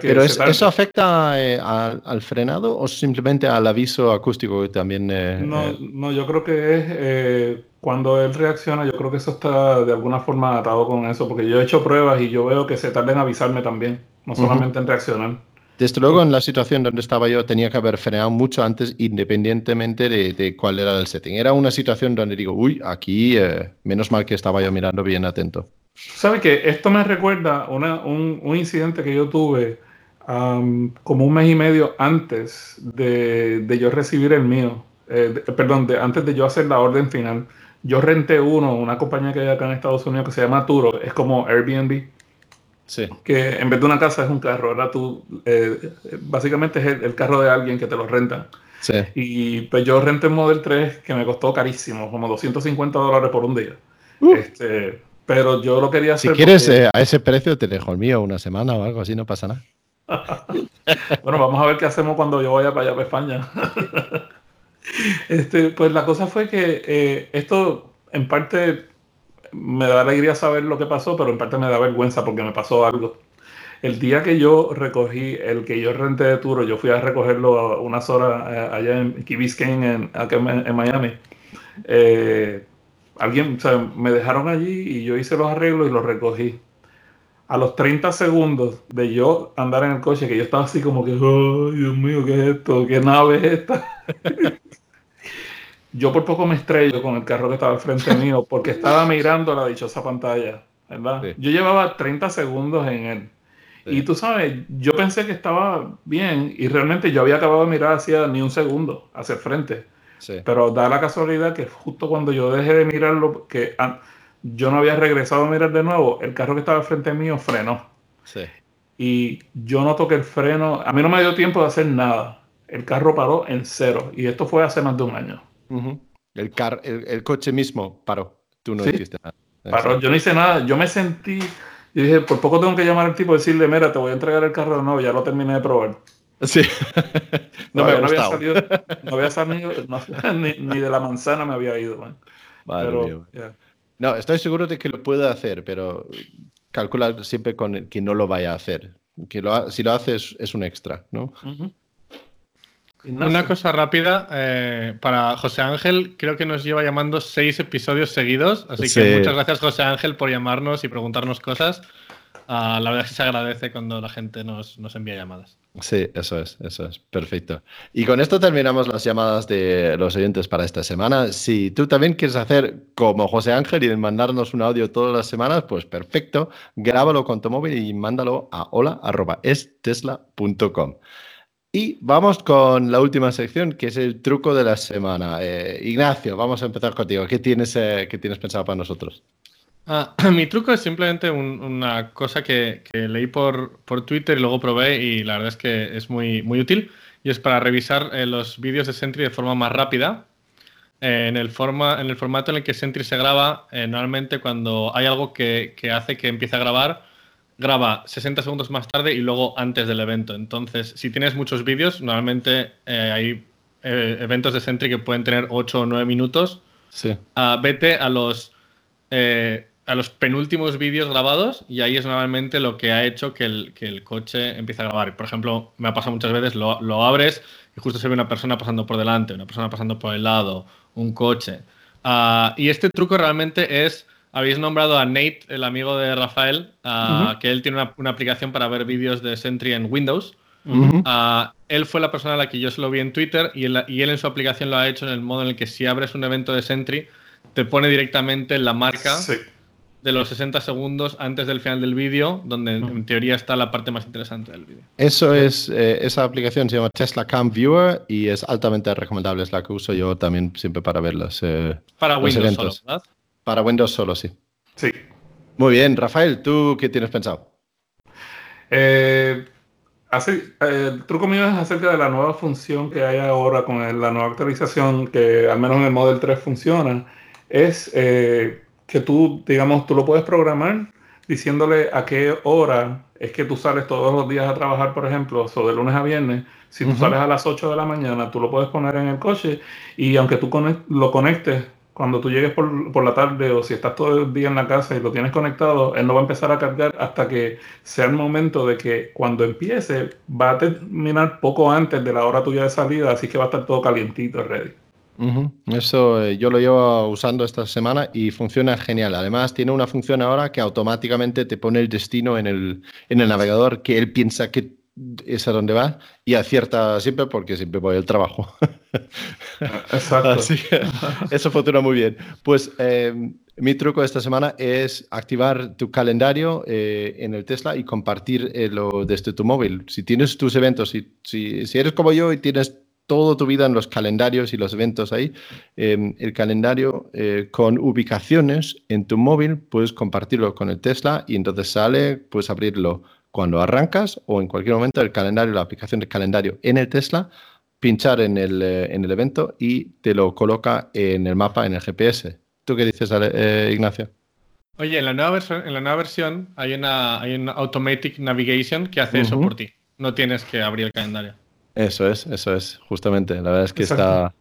¿Pero eso afecta eh, al, frenado o simplemente al aviso acústico que también... Eh, no, eh? no, yo creo que es cuando él reacciona, yo creo que eso está de alguna forma atado con eso, porque yo he hecho pruebas y yo veo que se tarda en avisarme también, no solamente en reaccionar. Desde luego, en la situación donde estaba yo, tenía que haber frenado mucho antes, independientemente de, cuál era el setting. Era una situación donde digo, uy, aquí, menos mal que estaba yo mirando bien atento. ¿Sabe que Esto me recuerda un, incidente que yo tuve como un mes y medio antes de, yo recibir el mío. Eh, perdón, antes de yo hacer la orden final. Yo renté uno, una compañía que hay acá en Estados Unidos que se llama Turo, es como Airbnb. Sí. Que en vez de una casa es un carro, ahora tú, eh, básicamente es el, carro de alguien que te lo renta. Sí. Y pues yo renté un Model 3 que me costó carísimo, como 250 dólares por un día. Uh. Este, pero yo lo quería hacer. Si quieres, eh, a ese precio te dejo el mío una semana o algo así, no pasa nada. bueno, vamos a ver qué hacemos cuando yo vaya para allá, para España. este, pues la cosa fue que eh, esto, en parte, me da alegría saber lo que pasó, pero en parte me da vergüenza porque me pasó algo. El día que yo recogí, el que yo renté de Turo, yo fui a recogerlo unas horas eh, allá en Key Biscayne, en, en Miami. Eh, alguien, o sea, me dejaron allí y yo hice los arreglos y los recogí. A los 30 segundos de yo andar en el coche, que yo estaba así como que, oh, Dios mío, ¿qué es esto? ¿Qué nave es esta? yo por poco me estrello con el carro que estaba al frente mío porque estaba mirando la dichosa pantalla, ¿verdad? Yo llevaba 30 segundos en él. Y tú sabes, yo pensé que estaba bien y realmente yo había acabado de mirar hacia ni un segundo, hacia el frente. Pero da la casualidad que justo cuando yo dejé de mirarlo, que yo no había regresado a mirar de nuevo, el carro que estaba al frente mío frenó. Y yo no toqué el freno, a mí no me dio tiempo de hacer nada. El carro paró en cero. Y esto fue hace más de un año. El, car el, coche mismo paró. Tú no hiciste nada. Paró. Yo no hice nada. Yo me sentí. Yo dije, por poco tengo que llamar al tipo y decirle, mira, te voy a entregar el carro de nuevo, ya lo terminé de probar. Sí. no, me había salido, no había salido ni, de la manzana me había ido. pero, No, estoy seguro de que lo puede hacer, pero calcula siempre con el que no lo vaya a hacer. Que si lo hace es, un extra, ¿no? Una cosa rápida eh, para José Ángel, creo que nos lleva llamando seis episodios seguidos, así que muchas gracias José Ángel por llamarnos y preguntarnos cosas. Ah, la verdad es que se agradece cuando la gente nos, nos, envía llamadas. Sí, eso es, eso es, perfecto. Y con esto terminamos las llamadas de los oyentes para esta semana. Si tú también quieres hacer como José Ángel y mandarnos un audio todas las semanas, pues perfecto, grábalo con tu móvil y mándalo a hola.estesla.com. Y vamos con la última sección, que es el truco de la semana. Eh, Ignacio, vamos a empezar contigo. ¿Qué tienes, eh, tienes pensado para nosotros? Ah, mi truco es simplemente una cosa que, leí por, por, Twitter y luego probé y la verdad es que es muy, muy útil. Y es para revisar eh, los vídeos de Sentry de forma más rápida. en, el forma, en el formato en el que Sentry se graba, normalmente cuando hay algo que, que hace que empiece a grabar, graba 60 segundos más tarde y luego antes del evento. Entonces, si tienes muchos vídeos, normalmente eh, hay eh, eventos de Sentry que pueden tener 8 o 9 minutos. Sí. Ah, vete a los, eh, a los penúltimos vídeos grabados y ahí es normalmente lo que ha hecho que el, que el coche empiece a grabar. Por ejemplo, me ha pasado muchas veces, lo, lo, abres y justo se ve una persona pasando por delante, una persona pasando por el lado, un coche. Ah, y este truco realmente es habéis nombrado a Nate, el amigo de Rafael, que él tiene una, aplicación para ver vídeos de Sentry en Windows. él fue la persona a la que yo se lo vi en Twitter y él, y él, en su aplicación lo ha hecho en el modo en el que si abres un evento de Sentry, te pone directamente la marca de los 60 segundos antes del final del vídeo, donde en teoría está la parte más interesante del vídeo. Eso es, eh, esa aplicación se llama Tesla Cam Viewer y es altamente recomendable, es la que uso yo también siempre para verlos. Eh, para Windows solo, ¿verdad? Para Windows solo, sí. Sí. Muy bien, Rafael, ¿tú qué tienes pensado? Eh, así, el truco mío es acerca de la nueva función que hay ahora con la nueva actualización, que al menos en el Model 3 funciona, es eh, que tú, digamos, tú lo puedes programar diciéndole a qué hora es que tú sales todos los días a trabajar, por ejemplo, o de lunes a viernes. Si tú sales a las 8 de la mañana, tú lo puedes poner en el coche y aunque tú lo conectes cuando tú llegues por, la tarde o si estás todo el día en la casa y lo tienes conectado, él no va a empezar a cargar hasta que sea el momento de que cuando empiece va a terminar poco antes de la hora tuya de salida, así que va a estar todo calientito, ready. Eso eh, yo lo llevo usando esta semana y funciona genial. Además, tiene una función ahora que automáticamente te pone el destino en el, en el navegador que él piensa que es a donde va y acierta siempre porque siempre voy al trabajo. Exacto. eso funciona muy bien. Pues eh, mi truco esta semana es activar tu calendario eh, en el Tesla y compartir eh, desde tu móvil. Si tienes tus eventos, si, si, si, eres como yo y tienes toda tu vida en los calendarios y los eventos ahí, el calendario con ubicaciones en tu móvil, puedes compartirlo con el Tesla y entonces sale, puedes abrirlo cuando arrancas o en cualquier momento el calendario, la aplicación de calendario en el Tesla, pinchar en el, eh, en el evento y te lo coloca en el mapa, en el GPS. ¿Tú qué dices, eh, Ignacio? Oye, en la nueva versión, en la nueva versión hay una, hay una Automatic Navigation que hace eso por ti. No tienes que abrir el calendario. Eso es, eso es, justamente. La verdad es que está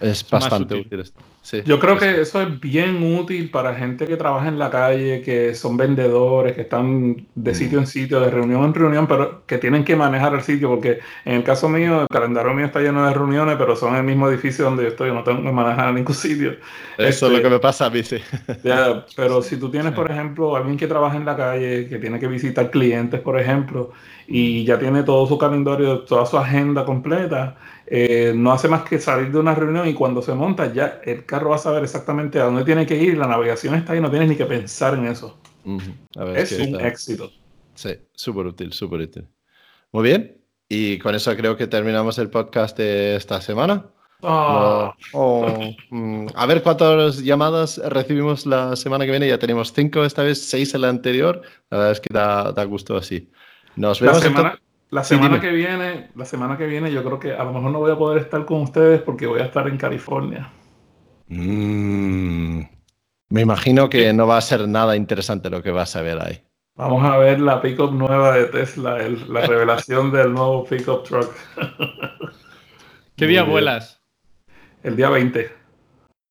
es bastante útil. esto. Yo creo que eso es bien útil para gente que trabaja en la calle, que son vendedores, que están de sitio en sitio, de reunión en reunión, pero que tienen que manejar el sitio, porque en el caso mío, el calendario mío está lleno de reuniones, pero son en el mismo edificio donde yo estoy, no tengo que manejar ningún sitio. Eso es lo este, que me pasa a mí, sí. pero si tú tienes, por ejemplo, alguien que trabaja en la calle, que tiene que visitar clientes, por ejemplo, y ya tiene todo su calendario, toda su agenda completa, eh, no hace más que salir de una reunión y cuando se monta ya el carro va a saber exactamente a dónde tiene que ir, la navegación está ahí, no tienes ni que pensar en eso. es un éxito. Sí, súper útil, súper útil. Muy bien, y con eso creo que terminamos el podcast de esta semana. Ah. Mm, a ver cuántas llamadas recibimos la semana que viene. Ya tenemos cinco esta vez, seis en la anterior. La verdad es que da, da gusto así. Nos vemos. La semana que viene, la semana que viene, yo creo que a lo mejor no voy a poder estar con ustedes porque voy a estar en California. Mm. me imagino que no va a ser nada interesante lo que vas a ver ahí. Vamos a ver la pickup nueva de Tesla, la revelación del nuevo pickup truck. ¿Qué día vuelas? El día 20. O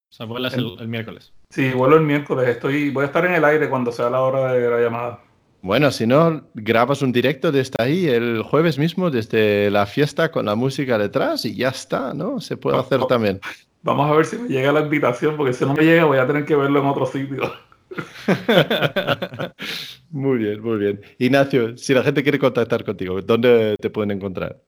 sea, vuelas el, miércoles. Sí, vuelo el miércoles. Estoy, voy a estar en el aire cuando sea la hora de la llamada. Bueno, si no, grabas un directo desde ahí el jueves mismo, desde la fiesta con la música detrás y ya está, ¿no? Se puede hacer también. Vamos a ver si me llega la invitación, porque si no me llega voy a tener que verlo en otro sitio. muy bien, muy bien. Ignacio, si la gente quiere contactar contigo, ¿dónde te pueden encontrar?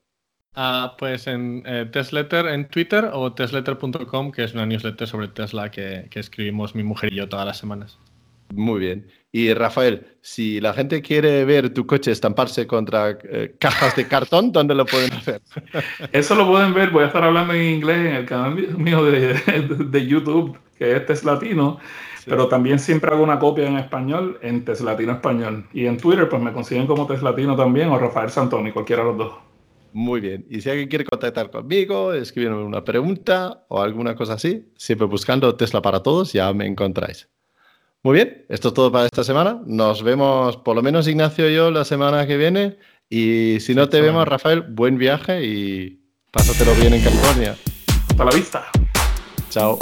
Ah, pues en eh, Tesletter en Twitter o tesletter.com, que es una newsletter sobre Tesla que, que escribimos mi mujer y yo todas las semanas. Muy bien. Y Rafael, si la gente quiere ver tu coche estamparse contra eh, cajas de cartón, ¿dónde lo pueden hacer? Eso lo pueden ver, voy a estar hablando en inglés en el canal mío de, YouTube, que es Teslatino, pero también siempre hago una copia en español en Teslatino Español. Y en Twitter, pues me consiguen como Teslatino también o Rafael Santoni, cualquiera de los dos. Muy bien. Y si alguien quiere contactar conmigo, escribirme una pregunta o alguna cosa así, siempre buscando Tesla para todos, ya me encontráis. Muy bien, esto es todo para esta semana. Nos vemos, por lo menos Ignacio y yo, la semana que viene. Y si no te vemos, Rafael, buen viaje y pásatelo bien en California. Hasta la vista. Chao.